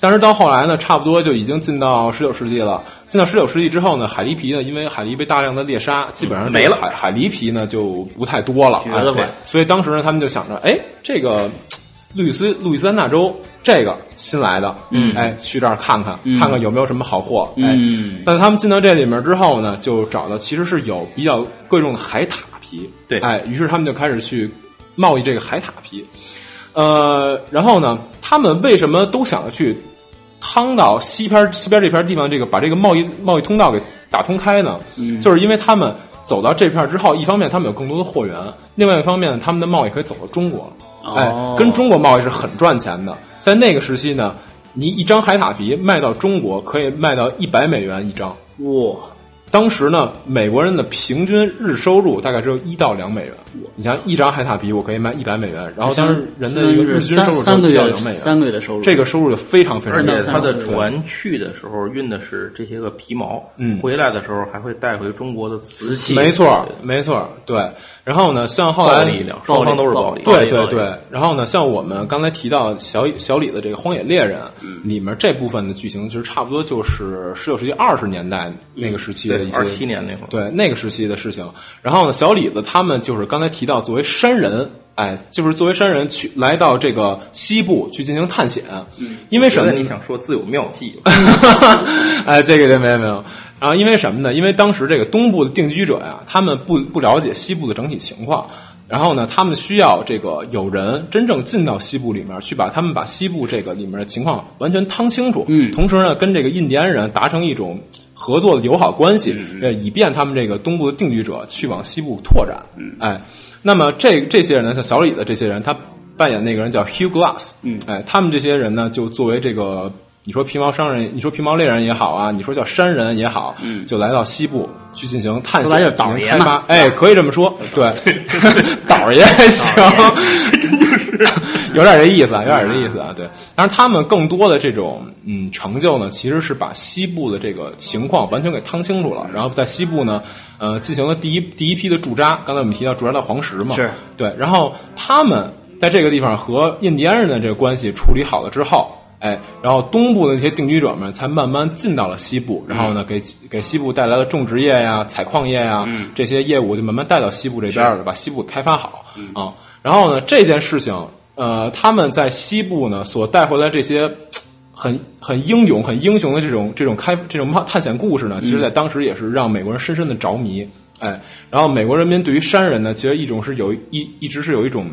但是到后来呢，差不多就已经进到十九世纪了。进到十九世纪之后呢，海狸皮呢，因为海狸被大量的猎杀，基本上这个没了。海海狸皮呢就不太多了，哎绝了快所以当时呢，他们就想着，哎，这个路易斯路易斯安那州这个新来的，嗯。哎，去这儿看看，嗯。看看有没有什么好货，哎。嗯但是他们进到这里面之后呢，就找到其实是有比较贵重的海獭皮，对。哎，于是他们就开始去贸易这个海獭皮，呃，然后呢，他们为什么都想要去趟到西边西边这片地方，这个把这个贸易贸易通道给打通开呢？嗯就是因为他们走到这片之后，一方面他们有更多的货源，另外一方面他们的贸易可以走到中国，哎哦，跟中国贸易是很赚钱的。在那个时期呢，你一张海獭皮卖到中国可以卖到一百美元一张。哇，当时呢，美国人的平均日收入大概只有一到两美元。你像一张海獭皮，我可以卖一百美元，然后当时人的一个日均收入三到两美元，三个月的收入，这个收入就非常非常而。且他的船去的时候运的是这些个皮毛，嗯回来的时候还会带回中国的瓷器，没错，没错，对。然后呢，像后来双方都是暴力，对对对，然后呢，像我们刚才提到小小李的这个《荒野猎人》里面这部分的剧情，其实差不多就是十九世纪二十年代那个时期的一些二七年那会儿，对那个时期的事情。然后呢，小李子他们就是刚才提到，作为山人，哎，就是作为山人去来到这个西部去进行探险，因为什么呢？你想说自有妙计，哎，这个这没有没有。然后因为什么呢？因为当时这个东部的定居者呀，他们不不了解西部的整体情况，然后呢，他们需要这个有人真正进到西部里面去，把他们把西部这个里面的情况完全趟清楚。嗯同时呢，跟这个印第安人达成一种合作的友好关系，呃，以便他们这个东部的定居者去往西部拓展。哎，那么这这些人呢，像小李的这些人，他扮演那个人叫 Hugh Glass。嗯。哎，他们这些人呢，就作为这个你说皮毛商人，你说皮毛猎人也好啊，你说叫山人也好，嗯。就来到西部去进行探险、就是倒爷进行开发。嘛。哎，可以这么说，对，倒儿爷还行，有点这意思啊，有点这意思啊，对。但是，他们更多的这种嗯成就呢，其实是把西部的这个情况完全给趟清楚了，然后在西部呢，呃，进行了第一第一批的驻扎。刚才我们提到驻扎到黄石嘛，是对，然后他们在这个地方和印第安人的这个关系处理好了之后，哎，然后东部的那些定居者们才慢慢进到了西部，然后呢，给给西部带来了种植业呀、采矿业呀、这些业务，就慢慢带到西部这边了，把西部开发好啊。然后呢，这件事情，呃，他们在西部呢所带回来这些。很很英勇、很英雄的这种这种开这种探险故事呢，其实在当时也是让美国人深深的着迷。哎，然后美国人民对于山人呢，其实一种是有一一直是有一种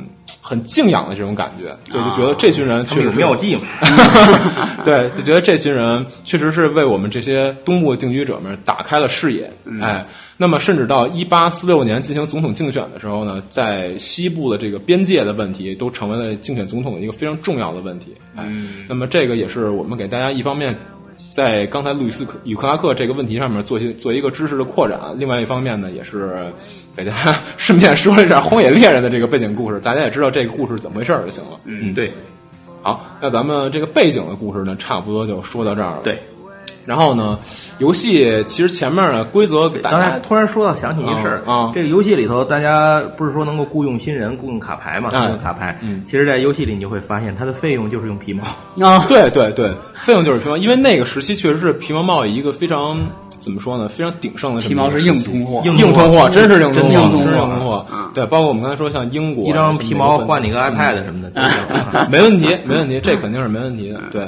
很敬仰的这种感觉，对就觉得这群人他们有确实是妙计嘛，对，就觉得这群人确实是为我们这些东部的定居者们打开了视野。哎，那么甚至到一八四六年进行总统竞选的时候呢，在西部的这个边界的问题都成为了竞选总统的一个非常重要的问题。哎，那么这个也是我们给大家一方面。在刚才路易斯克与克拉克这个问题上面做些做一个知识的扩展，另外一方面呢，也是给大家顺便说一下《荒野猎人》的这个背景故事，大家也知道这个故事怎么回事就行了。嗯，对好，那咱们这个背景的故事呢，差不多就说到这儿了。对，然后呢，游戏其实前面呢规则给大刚才家突然说到想起一事儿啊啊这个游戏里头大家不是说能够雇佣新人、雇佣卡牌嘛？雇哎佣卡牌，嗯其实，在游戏里你就会发现，它的费用就是用皮毛。啊，对对对，费用就是皮毛，因为那个时期确实是皮毛贸易一个非常怎么说呢，非常鼎盛的皮毛是硬通货，硬硬通货，真是硬通货，硬通货真是硬通货嗯。对，包括我们刚才说像英国一张皮毛换你个。个 iPad 什么的，都行 没问题，没问题，这肯定是没问题的。对，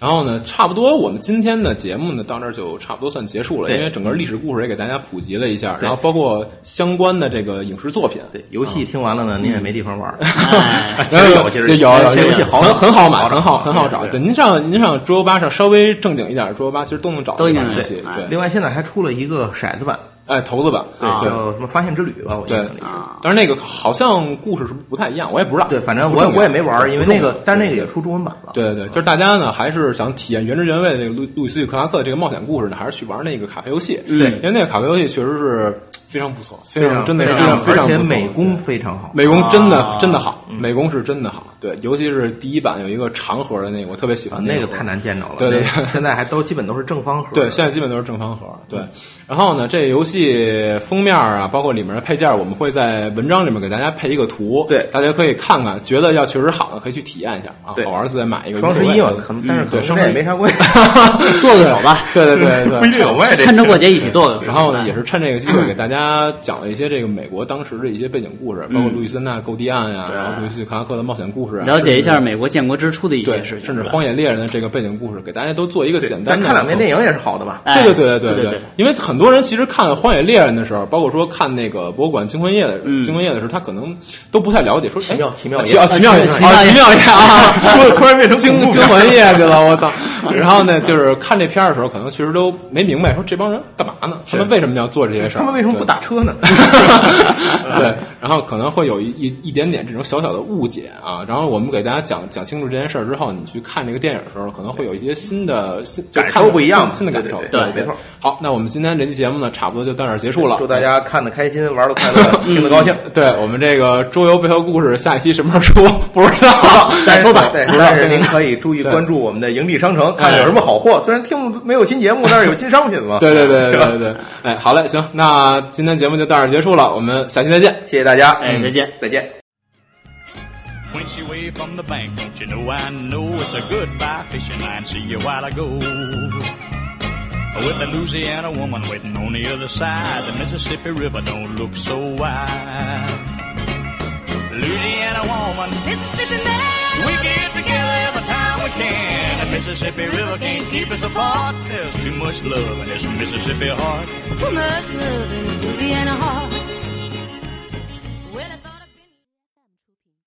然后呢，差不多我们今天的节目呢，到这儿就差不多算结束了，因为整个历史故事也给大家普及了一下，然后包括相关的这个影视作品。对，游戏听完了呢，您也没地方玩儿。哎，其实有，其实有有这游戏好很很好买，很好很好找。对对，您上您上桌游吧上稍微正经一点的桌游吧，其实都能找到游戏。对对，另外，现在还出了一个骰子版，哎，骰子版，对，啊叫什么发现之旅吧，我记得那是。啊，但是那个好像故事是不太一样，我也不知道。对，反正我我也没玩，因为那个但是那个也出中文版了。对对对，就是大家呢，还是想体验原汁原味的这个路路易斯与克拉克这个冒险故事呢，还是去玩那个卡牌游戏。嗯对因为那个卡牌游戏确实是非常不错，非非常真的是非非常非常而且美工非常好。美工真的啊真的好，美工是真的好。对，尤其是第一版有一个长盒的那个，我特别喜啊欢那个太难见着了。对对对现在还都基本都是正方盒。对，现在基本都是正方盒。对，然后呢，这游戏封面啊，包括里面的配件，我们会在文章里面给大家配一个图，对大家可以看看，觉得要确实好的可以去体验一下啊，好玩的自己买一个。双十一嘛可能但是可能对双十一没啥关系。剁个手吧，对对对对，不一定有关系。趁着过节一起剁个手。然后呢，也是趁这个机会给大家讲了一些这个美国当时的一些背景故事，包括路易斯安那购地案呀，对。然后路易斯卡拉克的冒险故事啊，了解一下美国建国之初的一些，事情，甚至荒野猎人的这个背景故事，给大家都做一个简单的咱看两遍电影也是好的吧？哎对对对对对对，因为很多人其实看《荒野猎人》的时候，包括说看那个博物馆惊魂夜的嗯。惊魂夜的时候，他可能都不太了解，说奇妙哎奇妙奇妙奇妙奇啊奇妙夜。啊，突然变成惊惊魂夜去了，我操！然后呢，就是看这片儿的时候，可能确实都没明白，说这帮人干嘛呢？他们为什么要做这些事儿？他们为什么不打车呢？对，然后可能会有一一一点点这种小小的误解啊。然后我们给大家讲讲清楚这件事儿之后，你去看这个电影的时候，可能会有一些新的新感受不一样新新的感受。对对没错。好，那我们今天这期节目呢，差不多就到这儿结束了。祝大家看的开心，玩的快乐，听得高兴。对我们这个桌游背后故事下一期什么时候出？不知道，再说吧。对，但是您可以注意关注我们的营地商城，看看有什么好货。虽然听没有新节目，但是有新商品嘛。对对对对对对，哎，好嘞，行，那今天节目就到这儿结束了，我们下期再见。谢谢大家，哎，再见。再见。When she waved from the bank, don't you know I know it's a goodbye fishing line. See you while I go. With the Louisiana woman waiting on the other side, the Mississippi River don't look so wide. Louisiana woman, Mississippi man. we get together can. The Mississippi River can't keep us apart. There's too much love in this Mississippi heart. Too much love in Louisiana heart.